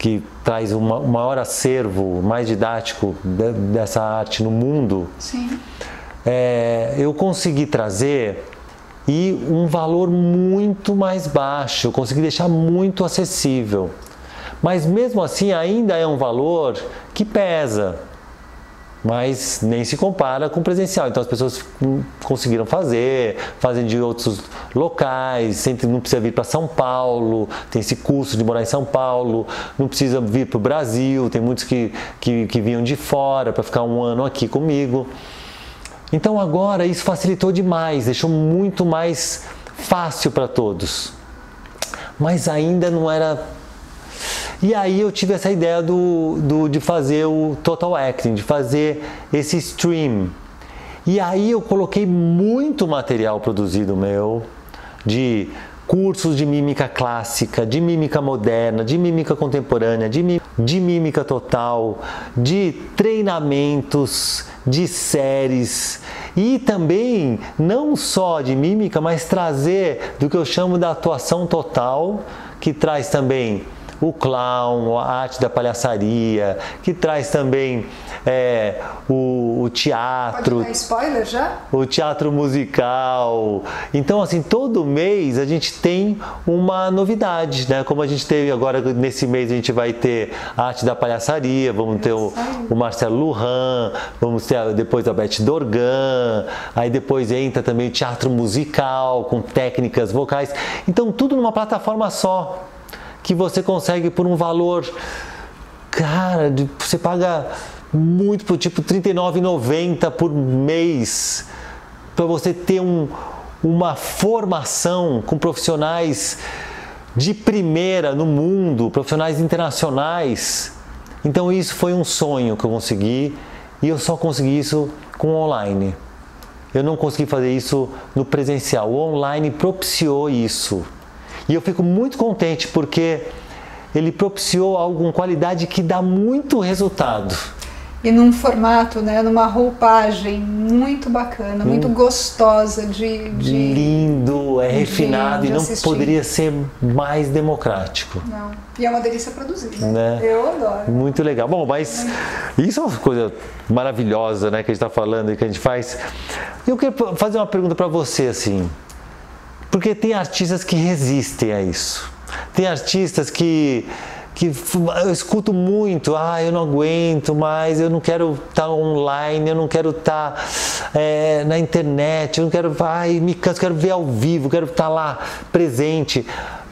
que traz uma- o maior acervo mais didático de- dessa arte no mundo Sim. é, eu consegui trazer e um valor muito mais baixo, eu consegui deixar muito acessível. Mas mesmo assim ainda é um valor que pesa, mas nem se compara com presencial. Então as pessoas conseguiram fazer, fazem de outros locais, sempre não precisa vir para São Paulo, tem esse curso de morar em São Paulo, não precisa vir para o Brasil, tem muitos que, que, que vinham de fora para ficar um ano aqui comigo. Então agora isso facilitou demais, deixou muito mais fácil para todos. Mas ainda não era. E aí eu tive essa ideia do, do, de fazer o Total Acting, de fazer esse stream. E aí eu coloquei muito material produzido meu, de cursos de mímica clássica, de mímica moderna, de mímica contemporânea, de, mí- de mímica total, de treinamentos, de séries e também não só de mímica, mas trazer do que eu chamo da atuação total, que traz também o clown, a arte da palhaçaria, que traz também é, o, o Pode teatro, dar spoiler já? o teatro musical. Então, assim, todo mês a gente tem uma novidade, né? Como a gente teve agora nesse mês, a gente vai ter a arte da palhaçaria, vamos ter o, o Marcelo Lujan, vamos ter depois a Beth Dorgan, aí depois entra também o teatro musical com técnicas vocais. Então, tudo numa plataforma só, que você consegue por um valor Cara, de- você paga muito, por tipo R$ 39,90 por mês para você ter um, uma formação com profissionais de primeira no mundo, profissionais internacionais. Então isso foi um sonho que eu consegui e eu só consegui isso com online. Eu não consegui fazer isso no presencial. O online propiciou isso. E eu fico muito contente porque ele propiciou algo com qualidade que dá muito resultado. E num formato, né, numa roupagem muito bacana, muito gostosa de, de... Lindo, é refinado e não assistir. poderia ser mais democrático. Não. E é uma delícia produzir, né? Né? Eu adoro. Muito legal. Bom, mas isso é uma coisa maravilhosa, né, que a gente está falando e que a gente faz. Eu quero fazer uma pergunta para você, assim, porque tem artistas que resistem a isso. Tem artistas que que eu escuto muito, ah, eu não aguento mais, eu não quero estar online, eu não quero estar é, na internet, eu não quero, ai, me canso, quero ver ao vivo, quero estar lá presente.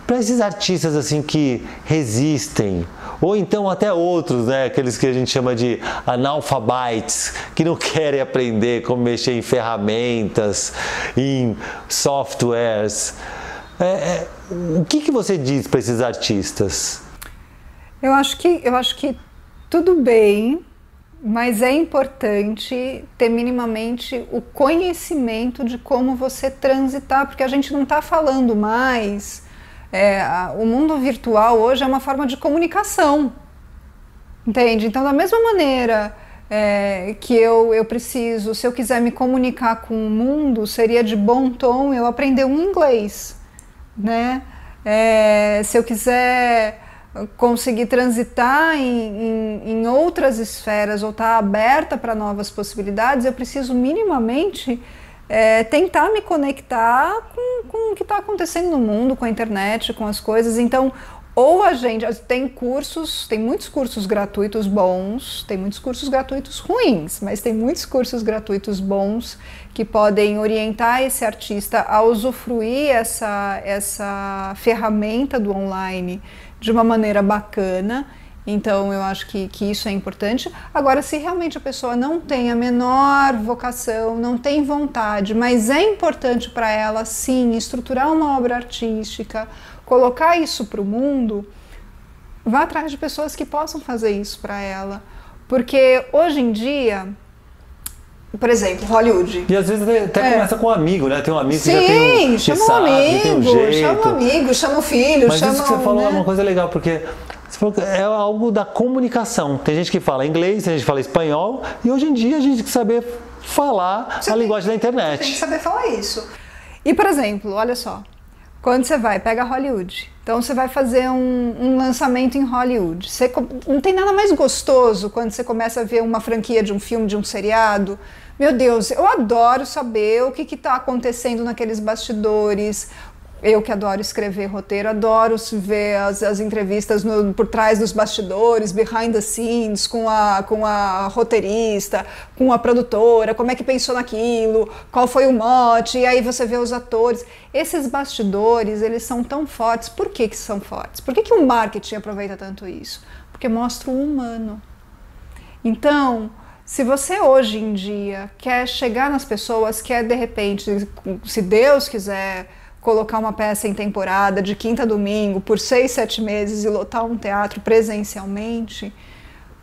Para esses artistas assim que resistem, ou então até outros, né, aqueles que a gente chama de analfabetes, que não querem aprender como mexer em ferramentas, em softwares. É, é, o que, que você diz para esses artistas? Eu acho que eu acho que tudo bem, mas é importante ter minimamente o conhecimento de como você transitar, porque a gente não está falando mais. É, a- o mundo virtual hoje é uma forma de comunicação. Entende? Então, da mesma maneira é, que eu, eu preciso, se eu quiser me comunicar com o mundo, seria de bom tom eu aprender um inglês, né? É, se eu quiser conseguir transitar em, em, em outras esferas ou estar tá aberta para novas possibilidades, eu preciso minimamente é, tentar me conectar com, com o que está acontecendo no mundo, com a internet, com as coisas. Então, ou a gente tem cursos, tem muitos cursos gratuitos bons, tem muitos cursos gratuitos ruins, mas tem muitos cursos gratuitos bons que podem orientar esse artista a usufruir essa, essa ferramenta do online de uma maneira bacana. Então, eu acho que, que isso é importante. Agora, se realmente a pessoa não tem a menor vocação, não tem vontade, mas é importante para ela, sim, estruturar uma obra artística, colocar isso para o mundo, vá atrás de pessoas que possam fazer isso para ela. Porque hoje em dia, por exemplo, Hollywood. E às vezes até é. começa com um amigo, né? Tem um amigo Sim, que já tem um, chama sabe, um amigo, tem um chama um amigo, chama o filho, Mas chama isso que você falou né? é uma coisa legal, porque é algo da comunicação. Tem gente que fala inglês, tem gente que fala espanhol, e hoje em dia a gente tem que saber falar Você a tem, linguagem da internet. Tem que saber falar isso. E, por exemplo, olha só, quando você vai, pega Hollywood. Então você vai fazer um, um lançamento em Hollywood. Você, não tem nada mais gostoso quando você começa a ver uma franquia de um filme, de um seriado. Meu Deus, eu adoro saber o que está acontecendo naqueles bastidores, eu que adoro escrever roteiro, adoro ver as, as entrevistas no, por trás dos bastidores, behind the scenes, com a, com a roteirista, com a produtora, como é que pensou naquilo, qual foi o mote, e aí você vê os atores. Esses bastidores, eles são tão fortes. Por que, que são fortes? Por que, que o marketing aproveita tanto isso? Porque mostra o humano. Então, se você hoje em dia quer chegar nas pessoas, quer de repente, se Deus quiser colocar uma peça em temporada de quinta a domingo por seis, sete meses e lotar um teatro presencialmente,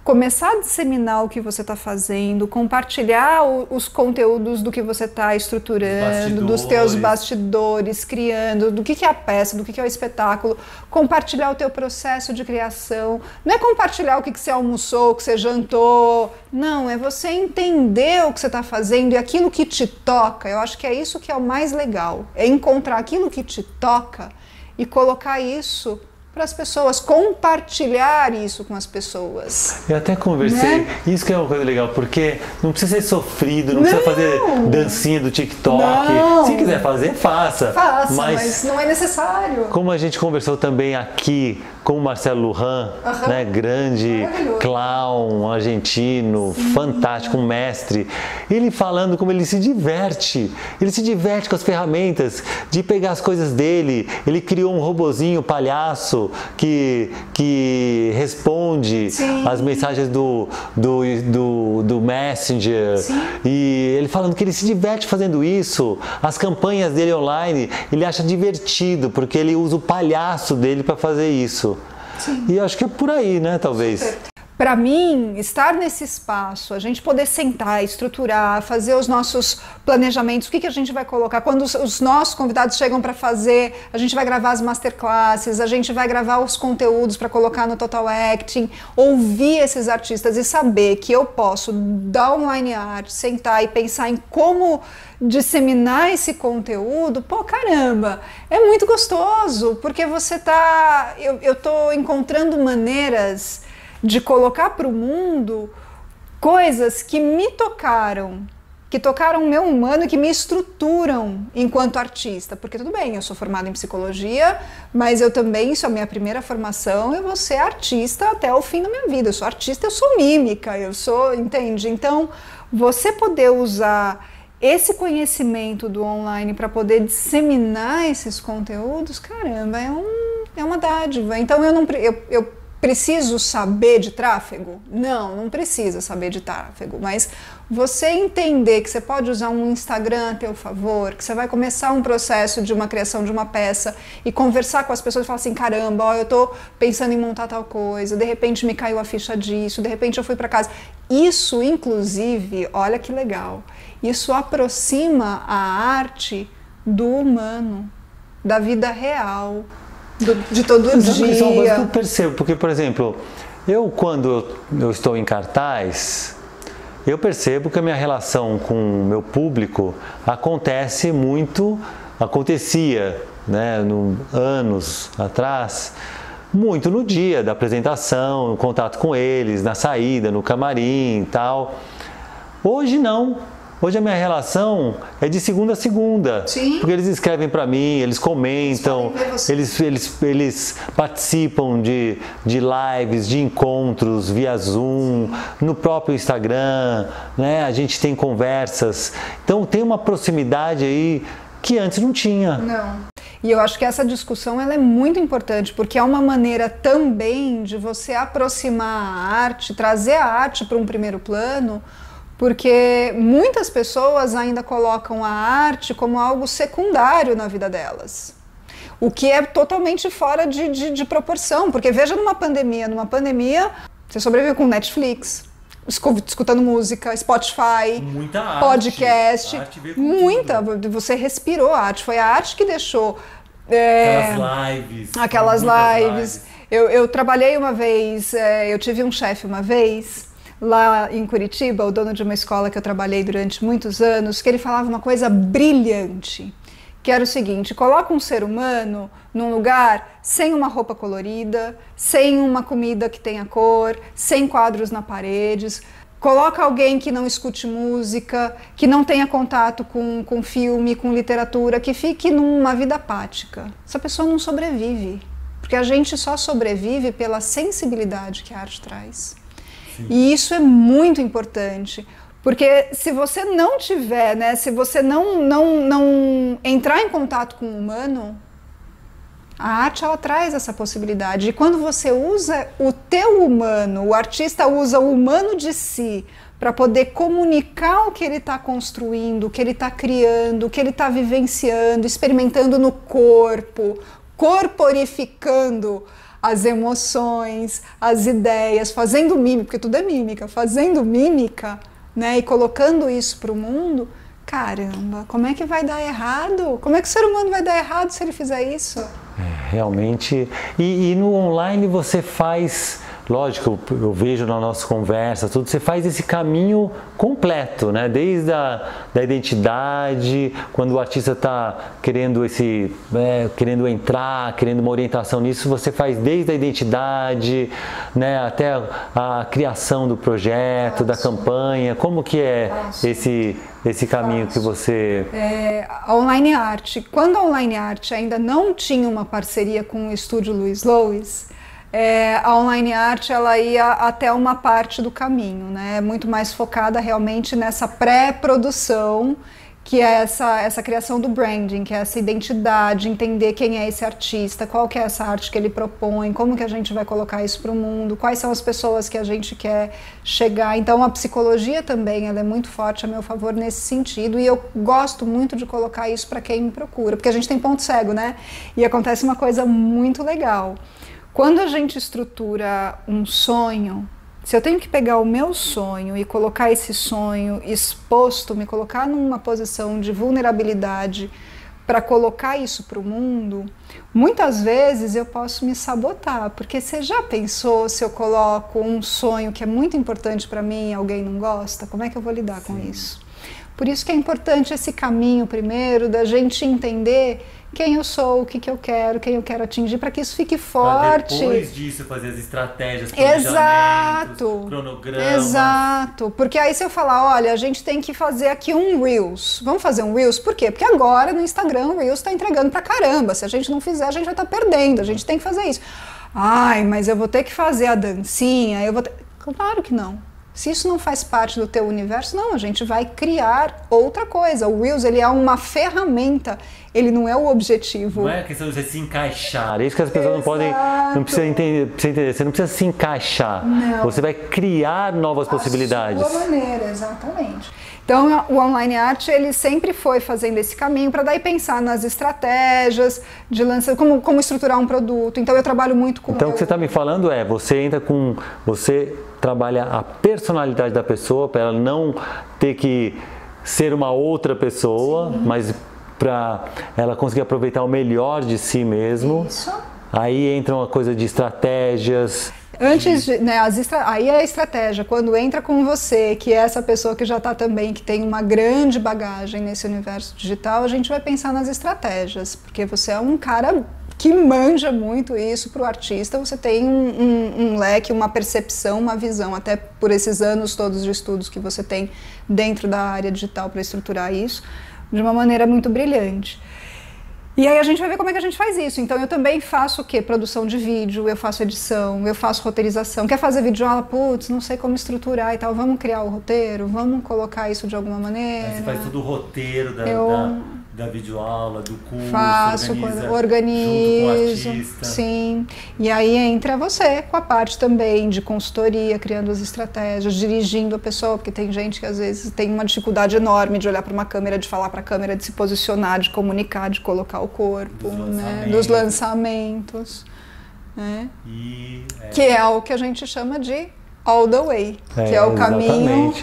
começar a disseminar o que você está fazendo, compartilhar o, os conteúdos do que você está estruturando, dos teus bastidores, criando, do que, que é a peça, do que, que é o espetáculo, compartilhar o teu processo de criação. Não é compartilhar o que, que você almoçou, o que você jantou. Não, é você entender o que você está fazendo e aquilo que te toca. Eu acho que é isso que é o mais legal. É encontrar aquilo que te toca e colocar isso para as pessoas, compartilhar isso com as pessoas. Eu até conversei, né? isso que é uma coisa legal, porque não precisa ser sofrido, não, não. precisa fazer dancinha do TikTok. Não. Se quiser fazer, faça. Faça, mas, mas não é necessário. Como a gente conversou também aqui com o Marcelo Lujan, uhum. né, grande clown argentino, Sim. fantástico, um mestre. Ele falando como ele se diverte. Ele se diverte com as ferramentas de pegar as coisas dele. Ele criou um robozinho palhaço que, que responde Sim. as mensagens do, do, do, do Messenger. Sim. E ele falando que ele se diverte fazendo isso. As campanhas dele online, ele acha divertido, porque ele usa o palhaço dele para fazer isso. Sim. E acho que é por aí, né, talvez. Para mim, estar nesse espaço, a gente poder sentar, estruturar, fazer os nossos planejamentos, o que, que a gente vai colocar. Quando os, os nossos convidados chegam para fazer, a gente vai gravar as masterclasses, a gente vai gravar os conteúdos para colocar no Total Acting, ouvir esses artistas e saber que eu posso dar online art, sentar e pensar em como disseminar esse conteúdo, pô, caramba, é muito gostoso, porque você tá. Eu, tô encontrando maneiras de colocar para o mundo coisas que me tocaram, que tocaram o meu humano e que me estruturam enquanto artista. Porque tudo bem, eu sou formada em psicologia, mas eu também, isso é a minha primeira formação, eu vou ser artista até o fim da minha vida. Eu sou artista, eu sou mímica, eu sou, entende? Então, você poder usar esse conhecimento do online para poder disseminar esses conteúdos, caramba, é, um, é uma dádiva. Então eu não eu, eu preciso saber de tráfego? Não, não precisa saber de tráfego, mas você entender que você pode usar um Instagram a teu favor, que você vai começar um processo de uma criação de uma peça e conversar com as pessoas e falar assim, caramba, ó, eu estou pensando em montar tal coisa, de repente me caiu a ficha disso, de repente eu fui para casa. Isso, inclusive, olha que legal, isso aproxima a arte do humano, da vida real, do, de todo Mas dia. É uma coisa que eu percebo, porque, por exemplo, Eu, quando eu estou em cartaz, eu percebo que a minha relação com o meu público acontece muito, acontecia né, no, anos atrás, muito no dia da apresentação, no contato com eles, na saída, no camarim e tal. Hoje não. Hoje a minha relação é de segunda a segunda. Sim. Porque eles escrevem para mim, eles comentam, eles, eles, eles participam de, de lives, de encontros via Zoom, no próprio Instagram, né? a gente tem conversas. Então tem uma proximidade aí que antes não tinha. Não. E eu acho que essa discussão ela é muito importante, porque é uma maneira também de você aproximar a arte, trazer a arte para um primeiro plano, porque muitas pessoas ainda colocam a arte como algo secundário na vida delas. O que é totalmente fora de, de, de proporção, porque veja numa pandemia, numa pandemia você sobrevive com Netflix, escu- escutando música, Spotify, Muita arte. podcast, arte muita. Você respirou a arte, foi a arte que deixou. é, lives. aquelas lives. Eu, eu trabalhei uma vez, é, eu tive um chefe uma vez lá em Curitiba, o dono de uma escola que eu trabalhei durante muitos anos, que ele falava uma coisa brilhante, que era o seguinte: coloca um ser humano num lugar sem uma roupa colorida, sem uma comida que tenha cor, sem quadros na paredes. Coloca alguém que não escute música, que não tenha contato com, com filme, com literatura, que fique numa vida apática. Essa pessoa não sobrevive. Porque a gente só sobrevive pela sensibilidade que a arte traz. E isso é muito importante. Porque se você não tiver, né, se você não, não, não entrar em contato com o humano, a arte ela traz essa possibilidade. E quando você usa o teu humano, o artista usa o humano de si para poder comunicar o que ele está construindo, o que ele está criando, o que ele está vivenciando, experimentando no corpo, corporificando as emoções, as ideias, fazendo mímica, porque tudo é mímica, fazendo mímica, né, e colocando isso para o mundo, caramba, como é que vai dar errado? Como é que o ser humano vai dar errado se ele fizer isso? Realmente. E, e no online você faz, lógico, eu, vejo na nossa conversa, tudo, você faz esse caminho completo, né? Desde a da identidade, quando o artista está querendo esse, né, querendo entrar, querendo uma orientação nisso, você faz desde a identidade, né, até a, a criação do projeto, da campanha. Como que é esse esse caminho que você É, a online arte. Quando a online arte ainda não tinha uma parceria com o estúdio Luiz Lois, é, a online arte ela ia até uma parte do caminho, né? Muito mais focada realmente nessa pré-produção, que é essa, essa criação do branding, que é essa identidade, entender quem é esse artista, qual que é essa arte que ele propõe, como que a gente vai colocar isso para o mundo, quais são as pessoas que a gente quer chegar. Então a psicologia também ela é muito forte a meu favor nesse sentido e eu gosto muito de colocar isso para quem me procura, porque a gente tem ponto cego, né? E acontece uma coisa muito legal. Quando a gente estrutura um sonho, se eu tenho que pegar o meu sonho e colocar esse sonho exposto, me colocar numa posição de vulnerabilidade para colocar isso para o mundo, muitas vezes eu posso me sabotar, porque você já pensou se eu coloco um sonho que é muito importante para mim e alguém não gosta? Como é que eu vou lidar com isso? Por isso que é importante esse caminho primeiro da gente entender quem eu sou, o que, que eu quero, quem eu quero atingir, para que isso fique forte. depois disso fazer as estratégias, Exato. cronogramas. Exato. Porque aí se eu falar, olha, a gente tem que fazer aqui um Reels. Vamos fazer um Reels? Por quê? Porque agora no Instagram o Reels está entregando pra caramba. Se a gente não fizer, a gente vai estar perdendo. A gente tem que fazer isso. Ai, mas eu vou ter que fazer a dancinha, eu vou ter... Claro que não. Se isso não faz parte do teu universo, não, a gente vai criar outra coisa. O Reels, ele é uma ferramenta, ele não é o objetivo. Não é questão de você se encaixar. É isso que as pessoas não podem. Não precisa entender, precisa entender. Você não precisa se encaixar. Não. Você vai criar novas possibilidades. Da sua maneira, exatamente. Então, o online art ele sempre foi fazendo esse caminho para daí pensar nas estratégias de lançar, como, como estruturar um produto. Então, eu trabalho muito com Então, o que você está me falando é: você entra com. Você trabalha a personalidade da pessoa para ela não ter que ser uma outra pessoa, mas para ela conseguir aproveitar o melhor de si mesmo. isso. Aí entra uma coisa de estratégias. Antes de, né, as estra... aí é a estratégia. Quando entra com você, que é essa pessoa que já está também, que tem uma grande bagagem nesse universo digital, a gente vai pensar nas estratégias, porque você é um cara que manja muito isso para o artista, você tem um, um, um, leque, uma percepção, uma visão, até por esses anos todos de estudos que você tem dentro da área digital para estruturar isso, de uma maneira muito brilhante. E aí a gente vai ver como é que a gente faz isso. Então eu também faço o quê? Produção de vídeo, eu faço edição, eu faço roteirização. Quer fazer vídeo aula? Putz, não sei como estruturar e tal. Vamos criar o roteiro? Vamos colocar isso de alguma maneira? Aí você faz todo o roteiro da, eu... da da videoaula, do curso, Faço, organiza, organizo, sim. E aí entra você com a parte também de consultoria, criando as estratégias, dirigindo a pessoa, porque tem gente que às vezes tem uma dificuldade enorme de olhar para uma câmera, de falar para a câmera, de se posicionar, de comunicar, de colocar o corpo, dos né? lançamentos, dos lançamentos né? E, é... que é o que a gente chama de all the way, é, que é o caminho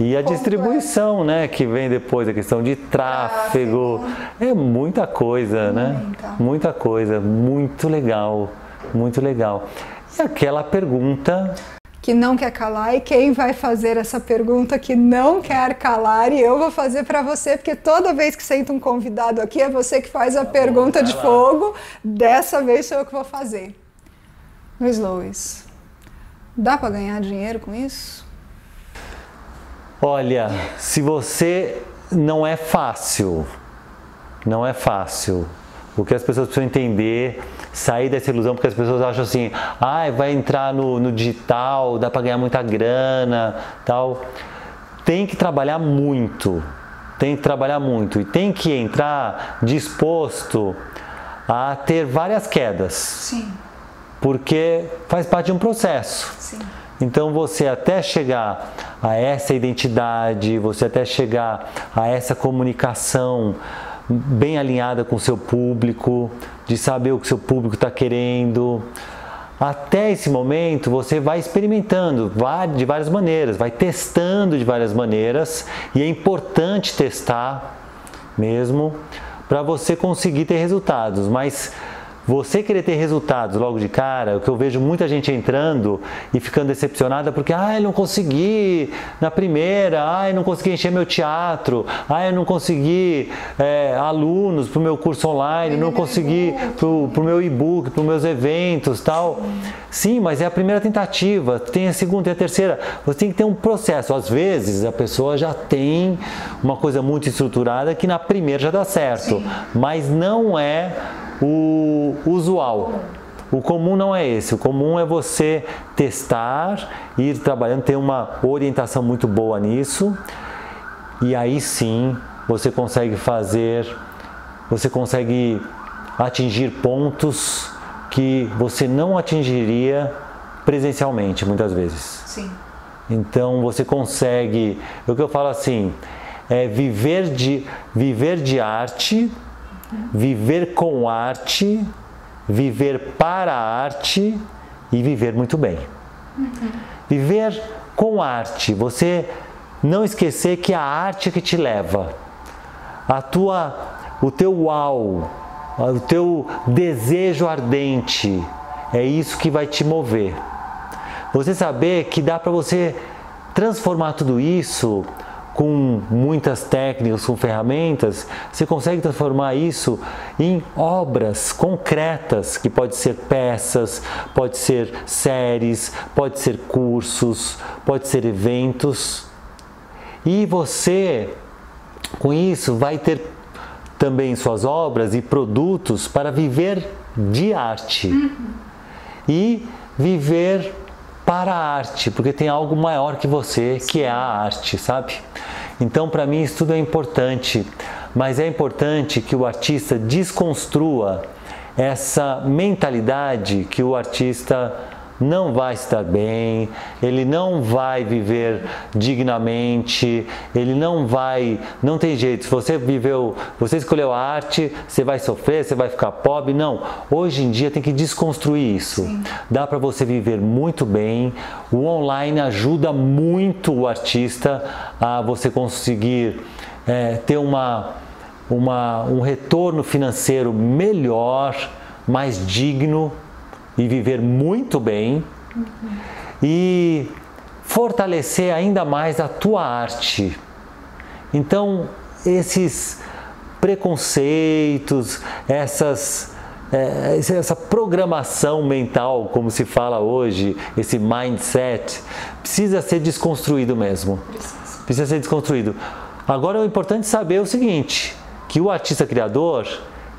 e a distribuição, né, que vem depois, a questão de tráfego, é muita coisa, né? Muita coisa, muito legal, muito legal. E aquela pergunta que não quer calar e quem vai fazer essa pergunta que não quer calar e eu vou fazer para você porque toda vez que senta um convidado aqui é você que faz a tá pergunta bom, de fogo. Dessa vez sou eu que vou fazer. Luiz Lois, dá para ganhar dinheiro com isso? Olha, se você não é fácil, não é fácil. O que as pessoas precisam entender, sair dessa ilusão, porque as pessoas acham assim, ah, vai entrar no, no digital, dá para ganhar muita grana, tal. Tem que trabalhar muito, tem que trabalhar muito e tem que entrar disposto a ter várias quedas. Sim. Porque faz parte de um processo. Sim. Então você até chegar a essa identidade, você até chegar a essa comunicação bem alinhada com o seu público, de saber o que seu público está querendo. Até esse momento você vai experimentando de várias maneiras, vai testando de várias maneiras e é importante testar mesmo para você conseguir ter resultados, mas você querer ter resultados logo de cara, o que eu vejo muita gente entrando e ficando decepcionada porque, ah, eu não consegui na primeira, ah, eu não consegui encher meu teatro, ah, eu não consegui é, alunos para o meu curso online, não consegui para o meu e-book, para os meus eventos tal. Sim, mas é a primeira tentativa, tem a segunda, tem a terceira. Você tem que ter um processo. Às vezes a pessoa já tem uma coisa muito estruturada que na primeira já dá certo, Sim. mas não é o usual. O comum não é esse. O comum é você testar, ir trabalhando, ter uma orientação muito boa nisso. E aí sim você consegue fazer, você consegue atingir pontos que você não atingiria presencialmente muitas vezes. Sim. Então você consegue, o que eu falo assim, é viver de viver de arte viver com arte, viver para a arte e viver muito bem. Uhum. Viver com arte, você não esquecer que é a arte que te leva. A tua, o teu uau, o teu desejo ardente, é isso que vai te mover. Você saber que dá para você transformar tudo isso com muitas técnicas, com ferramentas, você consegue transformar isso em obras concretas, que pode ser peças, pode ser séries, pode ser cursos, pode ser eventos. E você, com isso, vai ter também suas obras e produtos para viver de arte. Uhum. E viver para a arte, porque tem algo maior que você, que é a arte, sabe? Então, para mim, isso tudo é importante, mas é importante que o artista desconstrua essa mentalidade que o artista não vai estar bem, ele não vai viver dignamente, ele não vai, não tem jeito. Se você viveu, você escolheu a arte, você vai sofrer, você vai ficar pobre. Não. Hoje em dia tem que desconstruir isso. Sim. Dá para você viver muito bem. O online ajuda muito o artista a você conseguir é, ter uma, uma, um retorno financeiro melhor, mais digno e viver muito bem uhum. e fortalecer ainda mais a tua arte. Então, esses preconceitos, essas é, essa programação mental, como se fala hoje, esse mindset, precisa ser desconstruído mesmo. Precisa, precisa ser desconstruído. Agora é importante saber o seguinte, que o artista criador,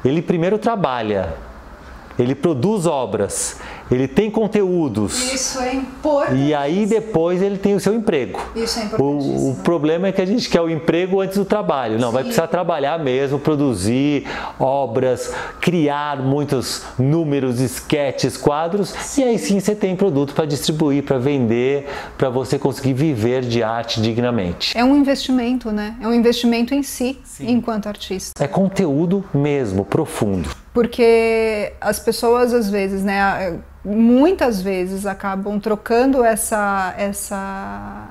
ele primeiro trabalha, ele produz obras, ele tem conteúdos. Isso é importante. E aí depois ele tem o seu emprego. Isso é importante. O, o, problema é que a gente quer o emprego antes do trabalho. Não, Sim. vai precisar trabalhar mesmo, produzir obras, criar muitos números, esquetes, quadros. Sim. E aí sim você tem produto para distribuir, para vender, para você conseguir viver de arte dignamente. É um investimento, né? É um investimento em si, sim. enquanto artista. É conteúdo mesmo, profundo. Porque as pessoas às vezes, né? muitas vezes acabam trocando essa, essa,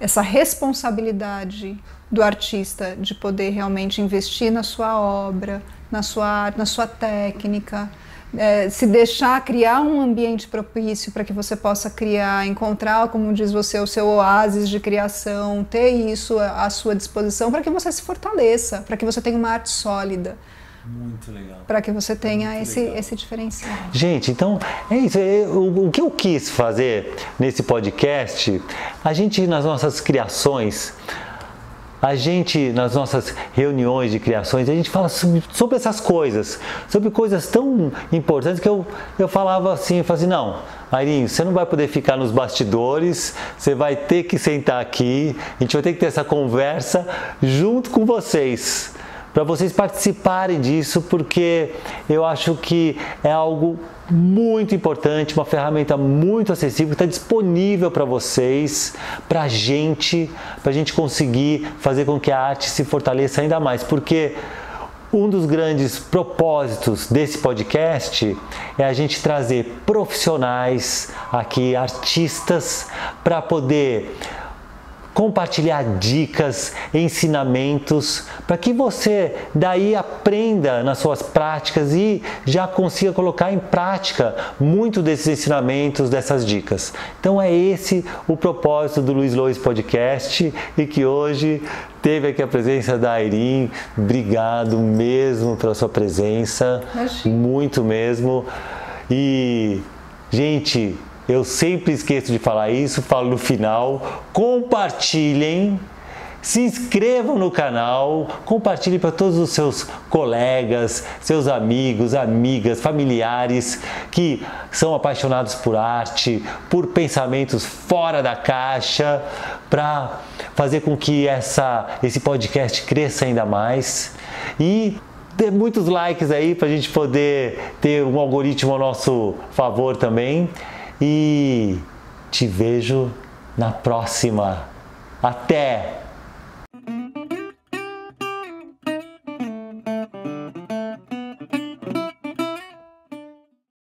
essa responsabilidade do artista de poder realmente investir na sua obra, na sua arte, na sua técnica, é, se deixar criar um ambiente propício para que você possa criar, encontrar, como diz você, o seu oásis de criação, ter isso à sua disposição para que você se fortaleça, para que você tenha uma arte sólida. Muito legal. Para que você tenha esse, esse diferencial. Gente, então é isso. É, o, o que eu quis fazer nesse podcast, a gente nas nossas criações, a gente, nas nossas reuniões de criações, a gente fala sobre, sobre, essas coisas, sobre coisas tão importantes que eu, eu falava assim, eu falava assim, não, Airinho, você não vai poder ficar nos bastidores, você vai ter que sentar aqui, a gente vai ter que ter essa conversa junto com vocês para vocês participarem disso, porque eu acho que é algo muito importante, uma ferramenta muito acessível, está disponível para vocês, para a gente, para a gente conseguir fazer com que a arte se fortaleça ainda mais, porque um dos grandes propósitos desse podcast é a gente trazer profissionais aqui, artistas, para poder compartilhar dicas, ensinamentos, para que você daí aprenda nas suas práticas e já consiga colocar em prática muito desses ensinamentos, dessas dicas. Então é esse o propósito do Luiz Lois Podcast e que hoje teve aqui a presença da Airin. Obrigado mesmo pela sua presença, Imagina. muito mesmo. E gente, eu sempre esqueço de falar isso, falo no final. Compartilhem, se inscrevam no canal, compartilhem para todos os seus colegas, seus amigos, amigas, familiares que são apaixonados por arte, por pensamentos fora da caixa, para fazer com que essa, esse podcast cresça ainda mais. E ter muitos likes aí para a gente poder ter um algoritmo ao nosso favor também e te vejo na próxima. Até!